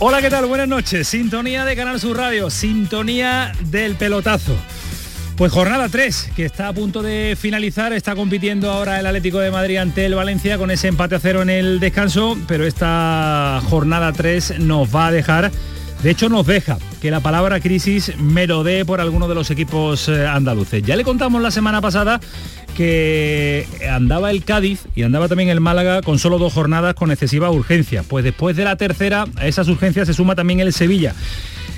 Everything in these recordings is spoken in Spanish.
Hola, ¿qué tal? Buenas noches. Sintonía de Canal Sur Radio, sintonía del pelotazo. Pues jornada 3, que está a punto de finalizar, está compitiendo ahora el Atlético de Madrid ante el Valencia con ese empate a cero en el descanso, pero esta jornada 3 nos va a dejar de hecho, nos deja que la palabra crisis melodee por alguno de los equipos eh, andaluces. Ya le contamos la semana pasada que andaba el Cádiz y andaba también el Málaga con solo dos jornadas con excesiva urgencia. Pues después de la tercera, a esas urgencias se suma también el Sevilla.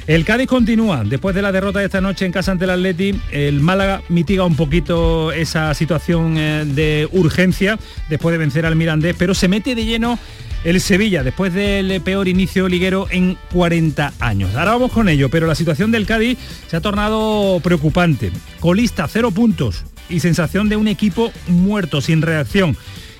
El Cádiz continúa. Después de la derrota de esta noche en casa ante el Atleti, el Málaga mitiga un poquito esa situación eh, de urgencia después de vencer al Mirandés, pero se mete de lleno el Sevilla después del peor inicio liguero en 40 años. Ahora vamos con ello, pero la situación del Cádiz se ha tornado preocupante. Colista, cero puntos y sensación de un equipo muerto, sin reacción,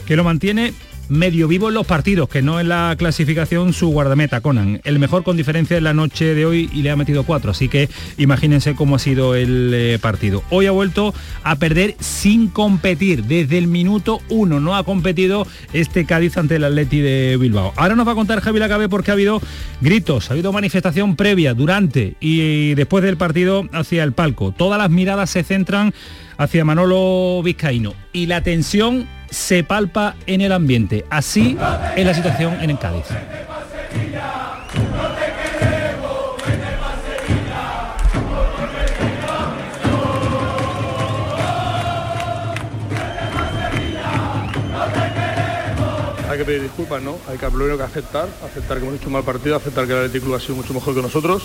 que lo mantiene medio vivo en los partidos, que no en la clasificación su guardameta, Conan. El mejor con diferencia en la noche de hoy y le ha metido cuatro, así que imagínense cómo ha sido el eh, partido. Hoy ha vuelto a perder sin competir, desde el minuto uno no ha competido este Cádiz ante el Atleti de Bilbao. Ahora nos va a contar Javi Lacabe porque ha habido gritos, ha habido manifestación previa, durante y después del partido hacia el palco. Todas las miradas se centran hacia Manolo Vizcaíno y la tensión se palpa en el ambiente. Así es la situación en el Cádiz. hay que pedir disculpas, ¿no? Hay que primero que aceptar, aceptar que hemos hecho un mal partido, aceptar que el Atlético ha sido mucho mejor que nosotros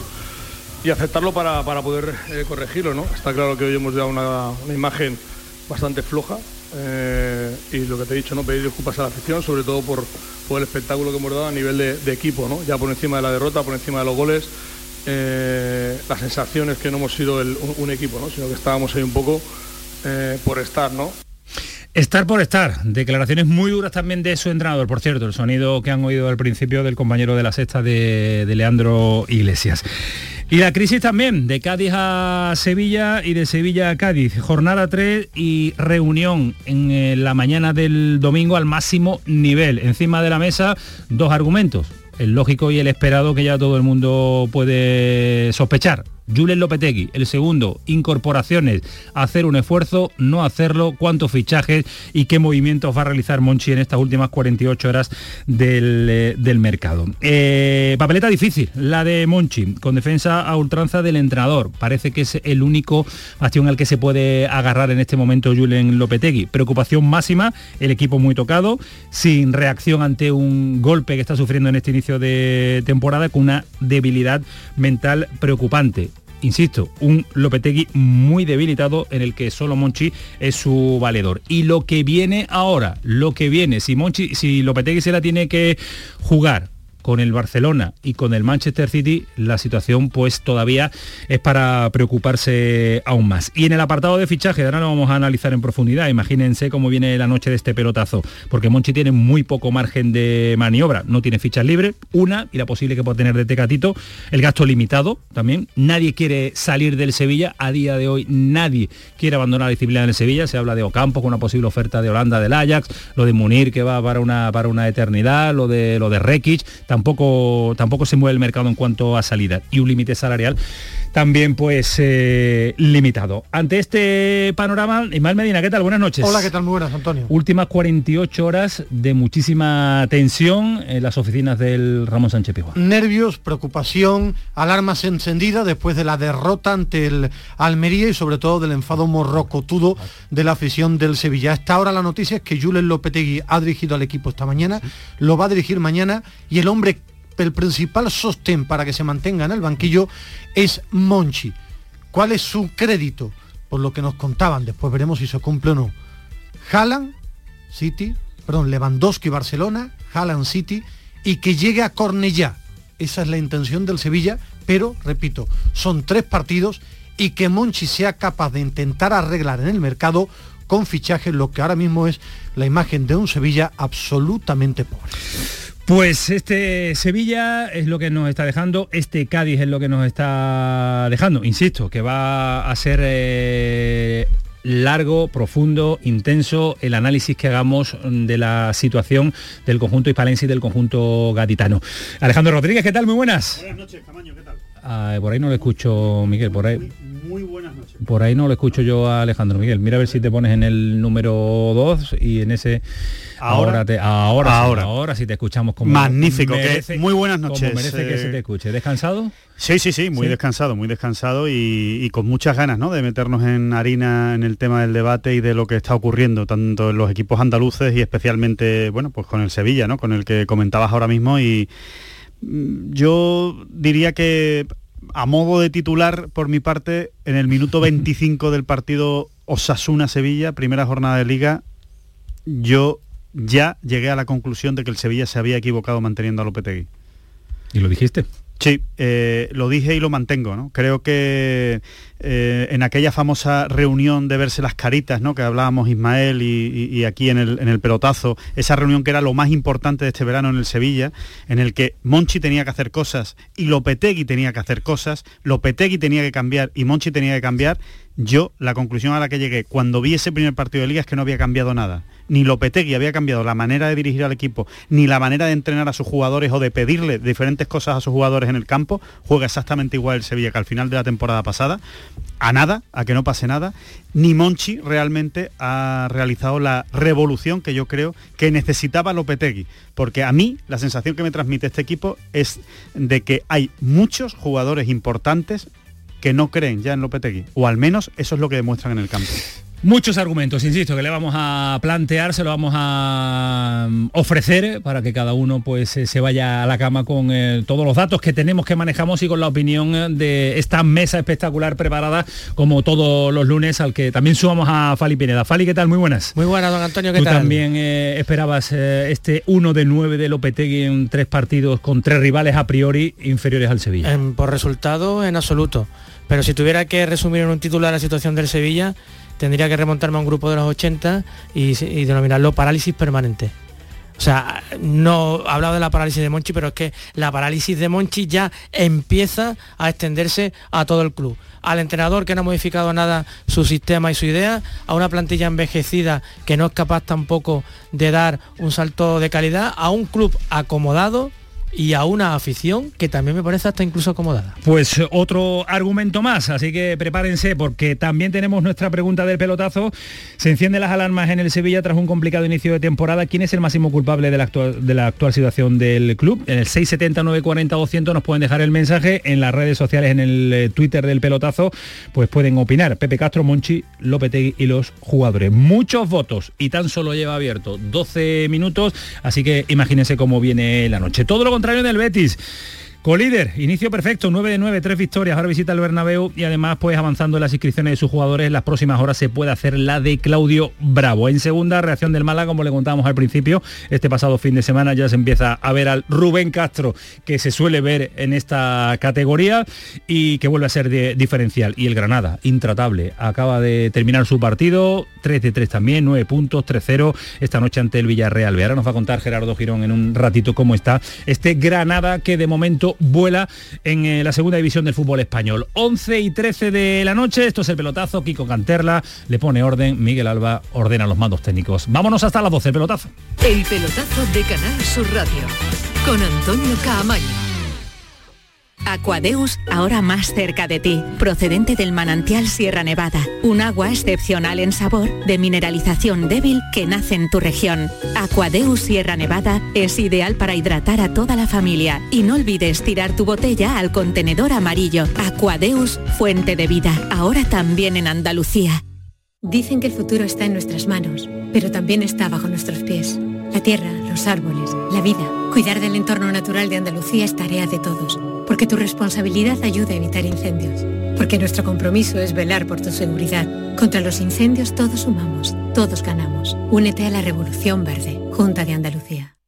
y aceptarlo para, poder eh, corregirlo, ¿no? Está claro que hoy hemos dado una, una imagen bastante floja, eh, y lo que te he dicho, ¿no? pedir disculpas a la afición, sobre todo por, por el espectáculo que hemos dado a nivel de, equipo, ¿no? ya por encima de la derrota, por encima de los goles, eh, las sensaciones que no hemos sido un, equipo, ¿no? sino que estábamos ahí un poco eh, por estar, ¿no? Estar por estar. Declaraciones muy duras también de su entrenador, por cierto, el sonido que han oído al principio del compañero de la sexta de, de Leandro Iglesias. Y la crisis también, de Cádiz a Sevilla y de Sevilla a Cádiz. Jornada 3 y reunión en eh, la mañana del domingo al máximo nivel. Encima de la mesa, dos argumentos. El lógico y el esperado que ya todo el mundo puede sospechar. Julen Lopetegui, el segundo, incorporaciones, hacer un esfuerzo, no hacerlo, cuántos fichajes y qué movimientos va a realizar Monchi en estas últimas 48 horas del, eh, mercado. Eh, papeleta difícil, la de Monchi, con defensa a ultranza del entrenador. Parece que es el único bastión al que se puede agarrar en este momento Julen Lopetegui. Preocupación máxima, el equipo muy tocado, sin reacción ante un golpe que está sufriendo en este inicio de temporada, con una debilidad mental preocupante insisto, un Lopetegui muy debilitado en el que solo Monchi es su valedor. Y lo que viene ahora, lo que viene, si Monchi, si Lopetegui se la tiene que jugar con el Barcelona y con el Manchester City, la situación pues todavía es para preocuparse aún más. Y en el apartado de fichaje, ahora lo vamos a analizar en profundidad, imagínense cómo viene la noche de este pelotazo, porque Monchi tiene muy poco margen de maniobra, no tiene fichas libres, una y la posible que pueda tener de Tecatito, el gasto limitado también, nadie quiere salir del Sevilla, a día de hoy nadie quiere abandonar la disciplina en el Sevilla, se habla de Ocampo con una posible oferta de Holanda del Ajax, lo de Munir que va para una, para una eternidad, lo de, lo de Rekic, tampoco, tampoco se mueve el mercado en cuanto a salida y un límite salarial también pues eh, limitado. Ante este panorama, Ismael Medina, ¿qué tal? Buenas noches. Hola, ¿qué tal? Muy buenas, Antonio. Últimas 48 horas de muchísima tensión en las oficinas del Ramón Sánchez Pizjuán. Nervios, preocupación, alarmas encendidas después de la derrota ante el Almería y sobre todo del enfado morrocotudo de la afición del Sevilla. Hasta ahora la noticia es que Julen Lopetegui ha dirigido al equipo esta mañana, lo va a dirigir mañana y el hombre el principal sostén para que se mantenga en el banquillo es Monchi. ¿Cuál es su crédito? por lo que nos contaban, después veremos si se cumple o no. Haaland, City, perdón, Lewandowski, Barcelona, Haaland, City, y que llegue a Cornellá. Esa es la intención del Sevilla, pero, repito, son tres partidos y que Monchi sea capaz de intentar arreglar en el mercado con fichajes lo que ahora mismo es la imagen de un Sevilla absolutamente pobre. Pues este Sevilla es lo que nos está dejando, este Cádiz es lo que nos está dejando. Insisto, que va a ser eh, largo, profundo, intenso el análisis que hagamos de la situación del conjunto hispalense y del conjunto gaditano. Alejandro Rodríguez, ¿qué tal? Muy buenas. Buenas noches, Camaño, ¿qué tal? Ah, por ahí no le escucho, Miguel, por ahí. Muy buenas noches. Por ahí no lo escucho yo a Alejandro Miguel. Mira a ver si te pones en el número 2 y en ese Ahora, ahora te, ahora, ahora. Sí, ahora sí te escuchamos como Magnífico, que- merece- muy buenas como noches, merece que eh, se te escuche. ¿Descansado? Sí, sí, sí, muy Sí. descansado, muy descansado y, y con muchas ganas ¿no? de meternos en harina en el tema del debate y de lo que está ocurriendo, tanto en los equipos andaluces y especialmente, bueno, pues con el Sevilla, ¿no? Con el que comentabas ahora mismo y mm, yo diría que a modo de titular, por mi parte, en el minuto 25 del partido Osasuna-Sevilla, primera jornada de liga, yo ya llegué a la conclusión de que el Sevilla se había equivocado manteniendo a Lopetegui. ¿Y lo dijiste? Sí, eh, lo dije y lo mantengo, ¿no? Creo que eh, en aquella famosa reunión de verse las caritas, ¿no? Que hablábamos Ismael y, aquí en el, en el pelotazo, esa reunión que era lo más importante de este verano en el Sevilla, en el que Monchi tenía que hacer cosas y Lopetegui tenía que hacer cosas, Lopetegui tenía que cambiar y Monchi tenía que cambiar, yo la conclusión a la que llegué cuando vi ese primer partido de liga es que no había cambiado nada. Ni Lopetegui había cambiado la manera de dirigir al equipo, ni la manera de entrenar a sus jugadores o de pedirle diferentes cosas a sus jugadores en el campo. Juega exactamente igual el Sevilla que al final de la temporada pasada. A nada, a que no pase nada. Ni Monchi realmente ha realizado la revolución que yo creo que necesitaba Lopetegui. Porque a mí la sensación que me transmite este equipo es de que hay muchos jugadores importantes que no creen ya en Lopetegui. O al menos eso es lo que demuestran en el campo. Muchos argumentos, insisto, que le vamos a plantear, se lo vamos a mm, ofrecer para que cada uno pues eh, se vaya a la cama con eh, todos los datos que tenemos que manejamos y con la opinión de esta mesa espectacular preparada como todos los lunes al que también sumamos a Fali Pineda. Fali, ¿qué tal? Muy buenas. Muy buenas, don Antonio, ¿qué Tú tal? también eh, esperabas eh, este 1 de 9 de Lopetegui en tres partidos con tres rivales a priori inferiores al Sevilla. Por resultado, en absoluto. Pero si tuviera que resumir en un titular la situación del Sevilla, tendría que remontarme a un grupo de los 80 y, denominarlo parálisis permanente. O sea, no he hablado de la parálisis de Monchi, pero es que la parálisis de Monchi ya empieza a extenderse a todo el club. Al entrenador que no ha modificado nada su sistema y su idea, a una plantilla envejecida que no es capaz tampoco de dar un salto de calidad, a un club acomodado y a una afición que también me parece hasta incluso acomodada. Pues otro argumento más, así que prepárense porque también tenemos nuestra pregunta del pelotazo. Se encienden las alarmas en el Sevilla tras un complicado inicio de temporada. ¿Quién es el máximo culpable de la actual, de la actual situación del club? En el 670 940 200 nos pueden dejar el mensaje en las redes sociales, en el eh, Twitter del pelotazo, pues pueden opinar. Pepe Castro, Monchi, Lopetegui y los jugadores. Muchos votos y tan solo lleva abierto 12 minutos, así que imagínense cómo viene la noche. Todo lo contrario del Betis. Colíder, inicio perfecto, 9 de 9, 3 victorias, ahora visita el Bernabéu y además pues avanzando en las inscripciones de sus jugadores, las próximas horas se puede hacer la de Claudio Bravo. En segunda, reacción del Málaga, como le contábamos al principio, este pasado fin de semana ya se empieza a ver al Rubén Castro, que se suele ver en esta categoría y que vuelve a ser diferencial. Y el Granada, intratable, acaba de terminar su partido, 3 de 3 también, 9 puntos, 3-0 esta noche ante el Villarreal. Ahora nos va a contar Gerardo Girón en un ratito cómo está este Granada que de momento vuela en eh, la segunda división del fútbol español. 11 y 13 de la noche, esto es el pelotazo, Kiko Canterla le pone orden, Miguel Alba ordena los mandos técnicos. Vámonos hasta las 12, el pelotazo. El pelotazo de Canal Sur Radio con Antonio Caamaño. Aquadeus, ahora más cerca de ti, procedente del manantial Sierra Nevada, un agua excepcional en sabor, de mineralización débil que nace en tu región. Aquadeus Sierra Nevada es ideal para hidratar a toda la familia y no olvides tirar tu botella al contenedor amarillo. Aquadeus, fuente de vida, ahora también en Andalucía. Dicen que el futuro está en nuestras manos, pero también está bajo nuestros pies. La tierra, los árboles, la vida. Cuidar del entorno natural de Andalucía es tarea de todos. Porque tu responsabilidad ayuda a evitar incendios, porque nuestro compromiso es velar por tu seguridad. Contra los incendios todos sumamos, todos ganamos. Únete a la Revolución Verde, Junta de Andalucía.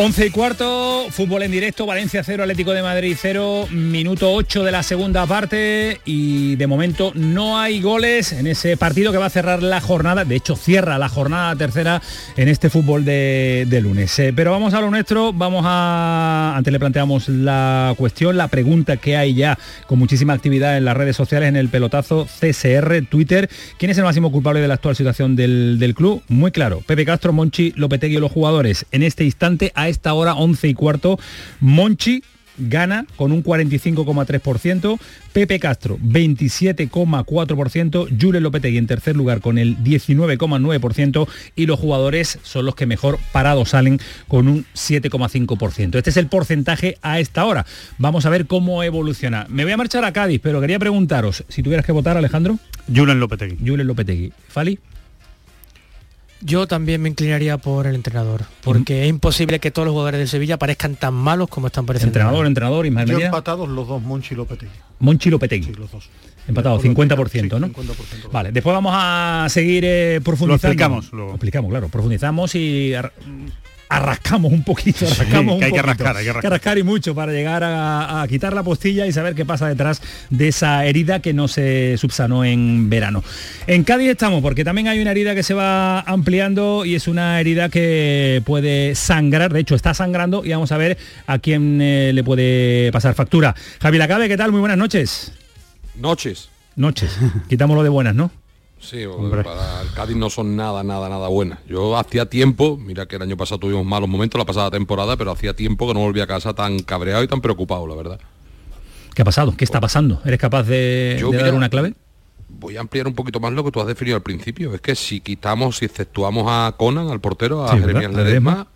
11 y cuarto, fútbol en directo, Valencia 0, Atlético de Madrid 0, minuto 8 de la segunda parte y de momento no hay goles en ese partido que va a cerrar la jornada, de hecho cierra la jornada tercera en este fútbol de, de lunes. Eh, pero vamos a lo nuestro, vamos a, antes le planteamos la cuestión, la pregunta que hay ya con muchísima actividad en las redes sociales, en el pelotazo CSR, Twitter, ¿quién es el máximo culpable de la actual situación del, del club? Muy claro, Pepe Castro, Monchi, Lopetegui y los jugadores. En este instante, a esta hora 11 y cuarto, Monchi gana con un 45,3%, Pepe Castro 27,4%, Jules Lopetegui en tercer lugar con el 19,9% y los jugadores son los que mejor parados salen con un 7,5%. Este es el porcentaje a esta hora. Vamos a ver cómo evoluciona. Me voy a marchar a Cádiz, pero quería preguntaros, si tuvieras que votar, Alejandro. Julen Lopetegui. Julen Lopetegui. ¿Fali? Yo también me inclinaría por el entrenador, porque es imposible que todos los jugadores de Sevilla parezcan tan malos como están pareciendo. Entrenador, entrenador, y Yo empatados los dos, Monchi y Lopetegui. Monchi y Lopetegui. Sí, los dos. Empatados, 50%, ¿no? 50%. Vale, después vamos a seguir eh, profundizando. Lo explicamos luego. Lo explicamos, claro. Profundizamos y arrascamos un poquito, arrascamos un que hay que poquito. rascar, hay que rascar. y mucho para llegar a, a quitar la postilla y saber qué pasa detrás de esa herida que no se subsanó en verano. En Cádiz estamos porque también hay una herida que se va ampliando y es una herida que puede sangrar, de hecho está sangrando y vamos a ver a quién eh, le puede pasar factura. Javi Lacabe, ¿qué tal? Muy buenas noches. Noches. Noches. Quitámoslo de buenas, ¿no? Sí, para el Cádiz no son nada, nada, nada buenas. Yo hacía tiempo, mira que el año pasado tuvimos malos momentos, la pasada temporada, pero hacía tiempo que no volvía a casa tan cabreado y tan preocupado, la verdad. ¿Qué ha pasado? ¿Qué está pasando? ¿Eres capaz de, Yo, de dar mira, una clave? Voy a ampliar un poquito más lo que tú has definido al principio. Es que si quitamos, si exceptuamos a Conan, al portero, a Sí, Jeremías. Ledesma,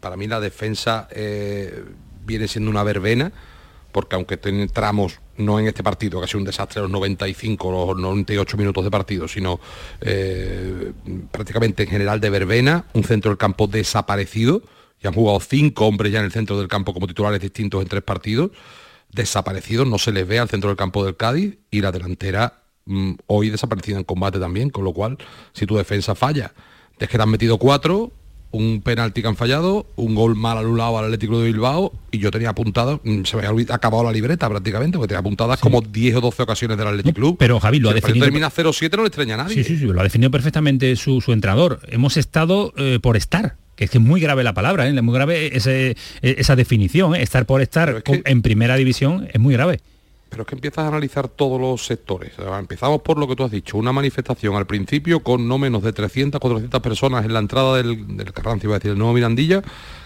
para mí la defensa eh, viene siendo una verbena, porque aunque ten- tramos, no en este partido, que ha sido un desastre los 95, los 98 minutos de partido, sino eh, prácticamente en general de verbena, un centro del campo desaparecido, y han jugado cinco hombres ya en el centro del campo como titulares distintos en tres partidos, desaparecidos, no se les ve al centro del campo del Cádiz, y la delantera mm, hoy desaparecida en combate también, con lo cual, si tu defensa falla, es que te han metido cuatro, un penalti que han fallado, un gol mal anulado al Atlético de Bilbao, y yo tenía apuntado, mm, se me había acabado la libreta prácticamente, porque tenía apuntadas como 10 o 12 ocasiones del Atlético Club. Pero Javi, lo ha Si partido definido... termina 0-7 no le extraña a nadie. Sí, sí, sí, lo ha definido perfectamente su, su entrenador. Hemos estado eh, por estar, que es que es muy grave la palabra, ¿eh? es muy grave ese- eh, esa definición, ¿eh? estar por estar en primera división es muy grave. Pero es que empiezas a analizar todos los sectores. Empezamos por lo que tú has dicho, una manifestación al principio con no menos de 300, 400 personas en la entrada del, del iba a decir, el nuevo Mirandilla,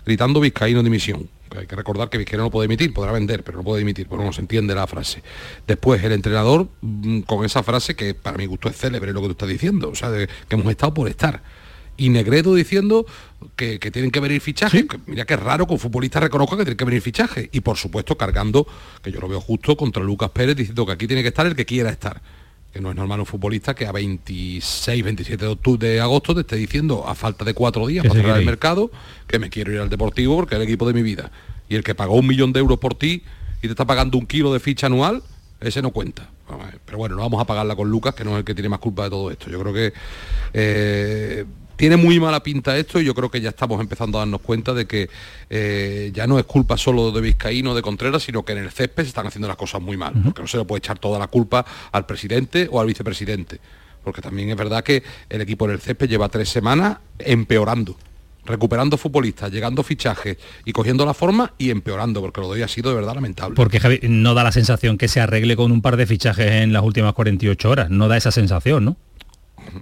gritando Vizcaíno dimisión. Hay que recordar que Vizcaíno no puede emitir, podrá vender, pero no puede emitir, porque no se entiende la frase. Después el entrenador mm, con esa frase que para mi gusto es célebre lo que tú estás diciendo, o sea, que hemos estado por estar. Y Negredo diciendo que, que tienen que venir fichajes. que mira qué raro que un futbolista reconozca que tiene que venir fichajes. Y por supuesto cargando, que yo lo veo justo, contra Lucas Pérez diciendo que aquí tiene que estar el que quiera estar. que no es normal un futbolista que a 26, 27 de, octubre, de agosto te esté diciendo a falta de cuatro días Que para cerrar el mercado que me quiero ir al Deportivo porque es el equipo de mi vida. Y el que pagó un millón de euros por ti y te está pagando un kilo de ficha anual, ese no cuenta. Pero bueno, no vamos a pagarla con Lucas, que no es el que tiene más culpa de todo esto. Yo creo que eh, tiene muy mala pinta esto y yo creo que ya estamos empezando a darnos cuenta de que eh, ya no es culpa solo de Vizcaíno, de Contreras, sino que en el césped se están haciendo las cosas muy mal. Porque no se le puede echar toda la culpa al presidente o al vicepresidente. Porque también es verdad que el equipo en el césped lleva tres semanas empeorando recuperando futbolistas, llegando fichajes y cogiendo la forma y empeorando, porque lo de hoy ha sido de verdad lamentable. Porque Javi, no da la sensación que se arregle con un par de fichajes en las últimas 48 horas. No da esa sensación, ¿no?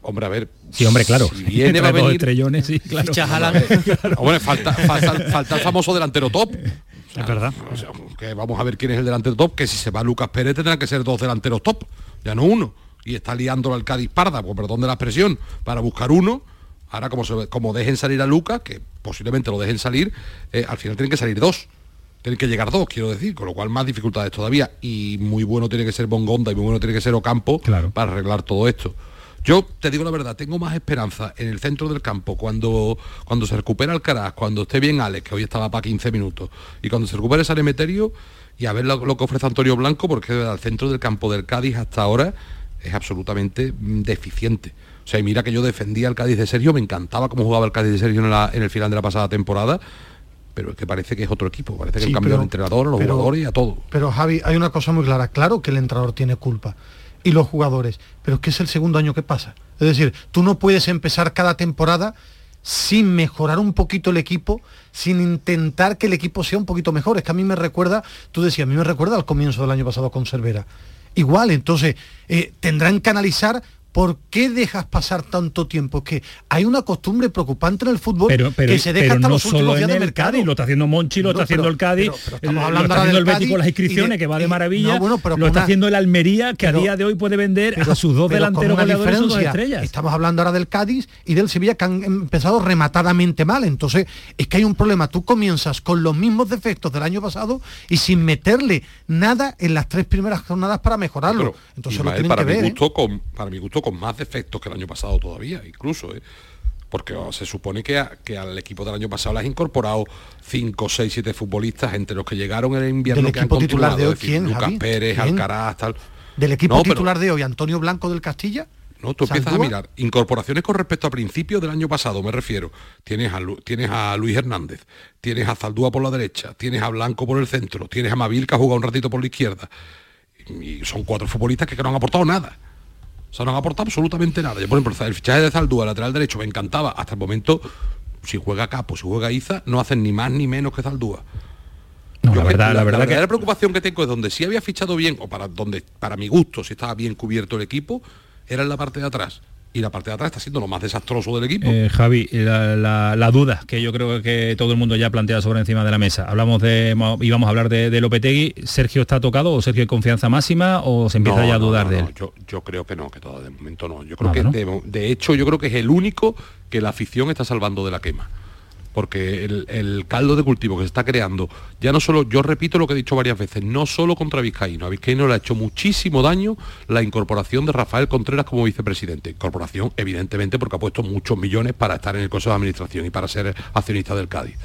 Hombre, a ver. Sí, hombre, claro. Si viene va a venir. estrellones, sí, claro. Ficha Hombre, falta, falta, falta el famoso delantero top. Es verdad. O sea, que vamos a ver quién es el delantero top, que si se va Lucas Pérez tendrán que ser dos delanteros top, ya no uno. Y está liándolo al Cádiz Parda, pues perdón de la expresión, para buscar uno. Ahora como, se- como dejen salir a Lucas, que posiblemente lo dejen salir, eh, al final tienen que salir dos. Tienen que llegar dos, quiero decir, con lo cual más dificultades todavía. Y muy bueno tiene que ser Bongonda y muy bueno tiene que ser Ocampo para arreglar todo esto. Yo te digo la verdad, tengo más esperanza en el centro del campo cuando, cuando se recupera Alcaraz, cuando esté bien Alex, que hoy estaba para 15 minutos, y cuando se recupere San Emeterio y a ver lo, lo que ofrece Antonio Blanco, porque el centro del campo del Cádiz hasta ahora es absolutamente mm, deficiente. O sea, y mira que yo defendía al Cádiz de Sergio, me encantaba cómo jugaba el Cádiz de Sergio en, la- en el final de la pasada temporada, pero es que parece que es otro equipo, parece que Sí, han cambiado el entrenador, a los pero- jugadores y a todo. Pero Javi, hay una cosa muy clara. Claro que el entrenador tiene culpa. Y los jugadores. Pero es que es el segundo año que pasa. Es decir, tú no puedes empezar cada temporada sin mejorar un poquito el equipo, sin intentar que el equipo sea un poquito mejor. Es que a mí me recuerda, tú decías, a mí me recuerda al comienzo del año pasado con Cervera. Igual, entonces, eh, tendrán que analizar por qué dejas pasar tanto tiempo. Es que hay una costumbre preocupante en el fútbol Pero, pero, que se deja pero hasta no los últimos solo días en de el mercado. Cádiz, lo está haciendo Monchi, lo No, está haciendo pero- el Cádiz, pero- pero estamos lo hablando está ahora haciendo el del Betis con las Cádiz inscripciones, de- que va de maravilla, no, bueno, pero lo con está una- haciendo el Almería, que pero- a día de hoy puede vender pero- a sus dos con delanteros una goleadores y sus dos estrellas. Estamos hablando ahora del Cádiz y del Sevilla que han empezado rematadamente mal. Entonces, es que hay un problema. Tú comienzas con los mismos defectos del año pasado y sin meterle nada en las tres primeras jornadas para mejorarlo. Entonces lo tienen para que mi ver. ¿eh? con para mi gusto con más defectos que el año pasado todavía incluso ¿eh? porque oh, se supone que, a- que al equipo del año pasado le has incorporado 5, 6, 7 futbolistas entre los que llegaron en el invierno Del que han equipo titular de hoy, es decir, ¿quién, Lucas Javi? Pérez, ¿Quién? Alcaraz, tal. Del equipo No, pero- titular de hoy, Antonio Blanco del Castilla. no, tú empiezas a mirar incorporaciones con respecto a principios del año pasado, me refiero. Tienes a, Lu- tienes a Luis Hernández, tienes a Zaldúa por la derecha, tienes a Blanco por el centro, tienes a Mabil que ha jugado un ratito por la izquierda. Y son cuatro futbolistas que no han aportado nada. O sea, no han aportado absolutamente nada. Yo, por ejemplo, el fichaje de Zaldúa, lateral derecho, me encantaba. Hasta el momento, si juega Capo, si juega Iza, no hacen ni más ni menos que Zaldúa. No, la verdad, la verdad que verdadera preocupación que tengo es donde sí había fichado bien, o para donde, para mi gusto, si estaba bien cubierto el equipo, era en la parte de atrás. Y la parte de atrás está siendo lo más desastroso del equipo. Eh, Javi, la, la- la duda que yo creo que todo el mundo ya plantea sobre encima de la mesa. Hablamos de, íbamos a hablar de, de Lopetegui. ¿Sergio está tocado o Sergio hay confianza máxima o se empieza No, ya a dudar no, de él? Yo, yo creo que no, que todavía de momento no. Yo creo Nada, que ¿no? de, de hecho yo creo que es el único que la afición está salvando de la quema. Porque el, el caldo de cultivo que se está creando, ya no solo, yo repito lo que he dicho varias veces, no solo contra Vizcaíno, a Vizcaíno le ha hecho muchísimo daño la incorporación de Rafael Contreras como vicepresidente. Incorporación, evidentemente, porque ha puesto muchos millones para estar en el Consejo de Administración y para ser accionista del Cádiz.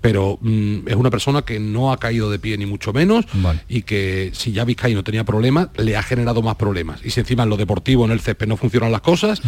Pero mm, es una persona que no ha caído de pie ni mucho menos y que si ya Vizcaíno tenía problemas, le ha generado más problemas. Y si encima en lo deportivo, en el césped no funcionan las cosas,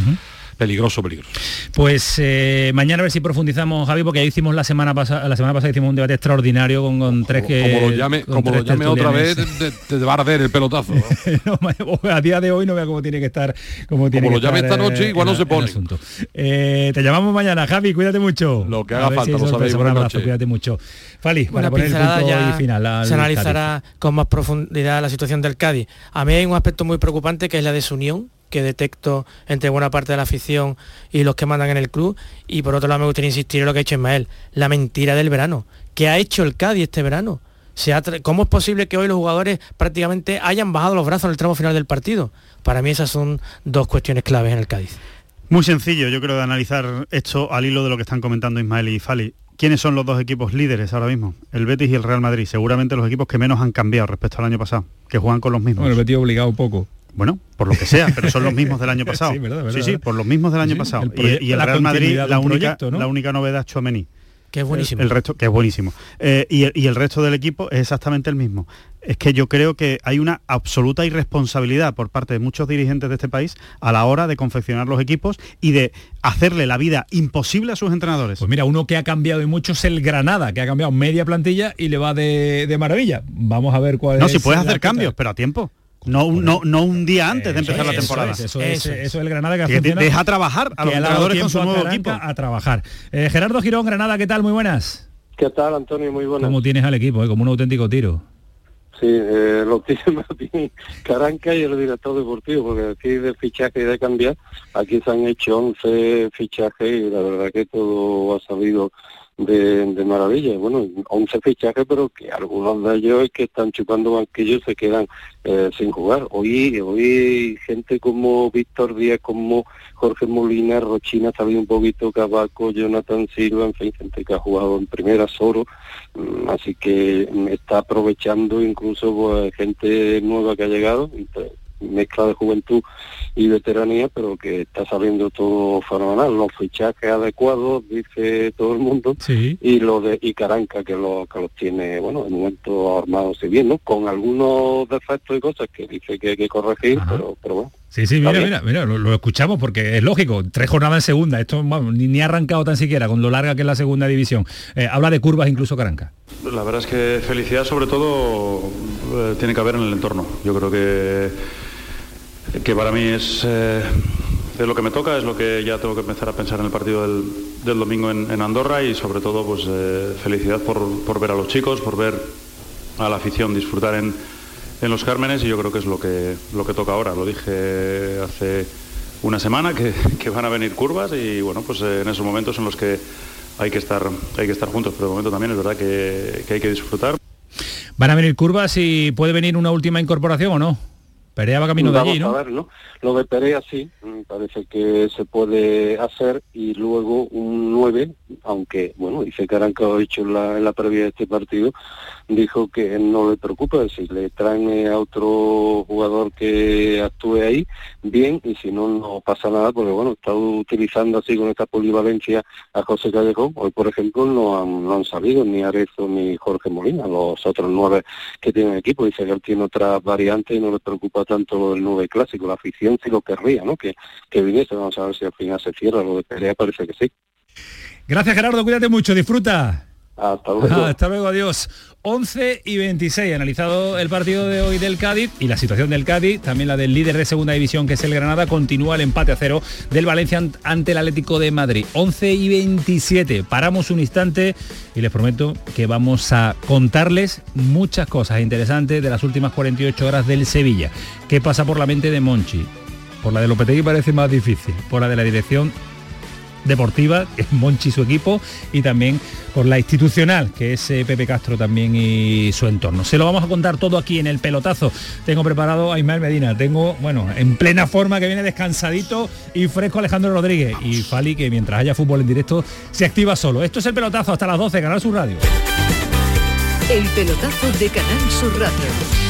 peligroso, peligroso. Pues eh, mañana a ver si profundizamos, Javi, porque ya hicimos la semana pasada, la semana pasada hicimos un debate extraordinario con, con tres que. como lo llame, como lo llame otra vez, te, te va a arder el pelotazo. ¿no? a día de hoy no vea cómo tiene que estar. Como, tiene Como que lo llame estar, esta noche, eh, igual no el- se pone. asunto. Eh, te llamamos mañana, Javi, cuídate mucho. Lo que haga falta, si lo sabéis. Buenas noches. cuídate mucho. Fali, para Una poner el ya y final. al se analizará Cádiz. con más profundidad la situación del Cádiz. A mí hay un aspecto muy preocupante que es la desunión que detecto entre buena parte de la afición y los que mandan en el club. Y por otro lado me gustaría insistir en lo que ha hecho Ismael, la mentira del verano. ¿Qué ha hecho el Cádiz este verano? Se ha tra- ¿Cómo es posible que hoy los jugadores prácticamente hayan bajado los brazos en el tramo final del partido? Para mí esas son dos cuestiones claves en el Cádiz. Muy sencillo, yo creo, de analizar esto al hilo de lo que están comentando Ismael y Fali. ¿Quiénes son los dos equipos líderes ahora mismo? El Betis y el Real Madrid. Seguramente los equipos que menos han cambiado respecto al año pasado, que juegan con los mismos. Bueno, el Betis obligado poco. Bueno, por lo que sea, pero son los mismos del año pasado. sí, sí, por los mismos del año pasado. y, el Real Madrid, la única, la única novedad es Chouameni que es buenísimo. El, resto, que es buenísimo. Eh, y, el, resto del equipo es exactamente el mismo. Es que yo creo que hay una absoluta irresponsabilidad por parte de muchos dirigentes de este país a la hora de confeccionar los equipos y de hacerle la vida imposible a sus entrenadores. Pues mira, uno que ha cambiado y mucho es el Granada, que ha cambiado media plantilla y le va de, maravilla. Vamos a ver cuál es. No, si puedes hacer cambios, pero a tiempo. No, no, no un día antes de empezar la temporada. Eso es, el Granada que, deja trabajar a los entrenadores con su nuevo equipo. A trabajar. Eh, Gerardo Girón, Granada, ¿qué tal? Muy buenas. ¿Qué tal, Antonio? Muy buenas. ¿Cómo tienes al equipo? Eh? Como un auténtico tiro. Sí, eh, lo tiene Caranca y el director deportivo, porque aquí de fichaje y de cambiar, aquí se han hecho 11 fichajes y la verdad que todo ha salido de, maravilla. Bueno, 11 fichajes, pero que algunos de ellos que están chupando banquillos se quedan eh, sin jugar. Hoy, hoy gente como Víctor Díaz, como Jorge Molina, Rochina, ha un poquito, Cabaco, Jonathan Silva, en fin, gente que ha jugado en primera, Soro, mm, así que está aprovechando incluso pues, gente nueva que ha llegado, mezcla de juventud y veteranía, pero que está saliendo todo fenomenal. Los fichajes adecuados, dice todo el mundo, y lo de y Caranca, que, lo, que los tiene, bueno, en momento armados y bien, ¿no? Con algunos defectos y cosas que dice que hay que corregir, pero, pero bueno. Sí, sí, mira, mira, mira, lo, escuchamos porque es lógico, tres jornadas en segunda, esto ni, ha arrancado tan siquiera con lo larga que es la segunda división. Eh, habla de curvas incluso Caranca. La verdad es que felicidad sobre todo eh, tiene que haber en el entorno. Yo creo que que para mí es, eh, es, lo que me toca, es lo que ya tengo que empezar a pensar en el partido del, domingo en, Andorra y sobre todo pues eh, felicidad por, ver a los chicos, por ver a la afición disfrutar en, los Cármenes y yo creo que es lo que, lo que toca ahora. Lo dije hace una semana que, van a venir curvas y bueno, pues eh, en esos momentos en los que hay que estar, hay que estar juntos, pero de momento también es verdad que, que hay que disfrutar. ¿Van a venir curvas y puede venir una última incorporación o no? Perea va camino de allí, ¿no? A ver, ¿no? Lo de Perea sí, mm, parece que se puede hacer y luego un 9, aunque, bueno, dice que ha dicho en la, en la previa de este partido, dijo que no le preocupa, si le traen a otro jugador que actúe ahí, bien, y si no, no pasa nada, porque bueno, está utilizando así con esta polivalencia a José Callejón, hoy por ejemplo no han, no han salido ni Arezo ni Jorge Molina, los otros nueve que tienen equipo, dice que él tiene otras variantes y no le preocupa tanto el nueve clásico, la afición si lo querría, ¿no? Que, que viniese, vamos a ver si al final se cierra, lo de pelea parece que sí. Gracias Gerardo, cuídate mucho, disfruta. Hasta luego. hasta luego, adiós. 11 y 26, analizado el partido de hoy del Cádiz y la situación del Cádiz, también la del líder de segunda división que es el Granada, continúa el empate a cero del Valencia ante el Atlético de Madrid. 11 y 27, paramos un instante y les prometo que vamos a contarles muchas cosas interesantes de las últimas 48 horas del Sevilla. ¿Qué pasa por la mente de Monchi? Por la de Lopetegui parece más difícil, por la de la dirección deportiva, que es Monchi su equipo, y también por la institucional, que es eh, Pepe Castro también y su entorno. Se lo vamos a contar todo aquí en el pelotazo. Tengo preparado a Ismael Medina, tengo, bueno, en plena forma que viene descansadito y fresco Alejandro Rodríguez y Fali que mientras haya fútbol en directo se activa solo. Esto es el pelotazo hasta las 12, Canal Sur Radio. El pelotazo de Canal Sur Radio.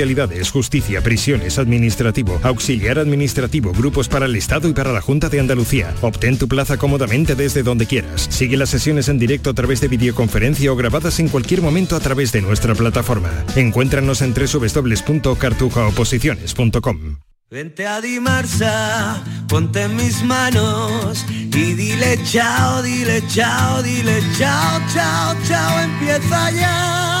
justicia, prisiones, administrativo, auxiliar administrativo, grupos para el Estado y para la Junta de Andalucía. Obtén tu plaza cómodamente desde donde quieras. Sigue las sesiones en directo a través de videoconferencia o grabadas en cualquier momento a través de nuestra plataforma. Encuéntranos en www.cartujaoposiciones.com. Vente a Dimarsa, ponte en mis manos y dile chao, dile chao, dile chao, chao, chao, empieza ya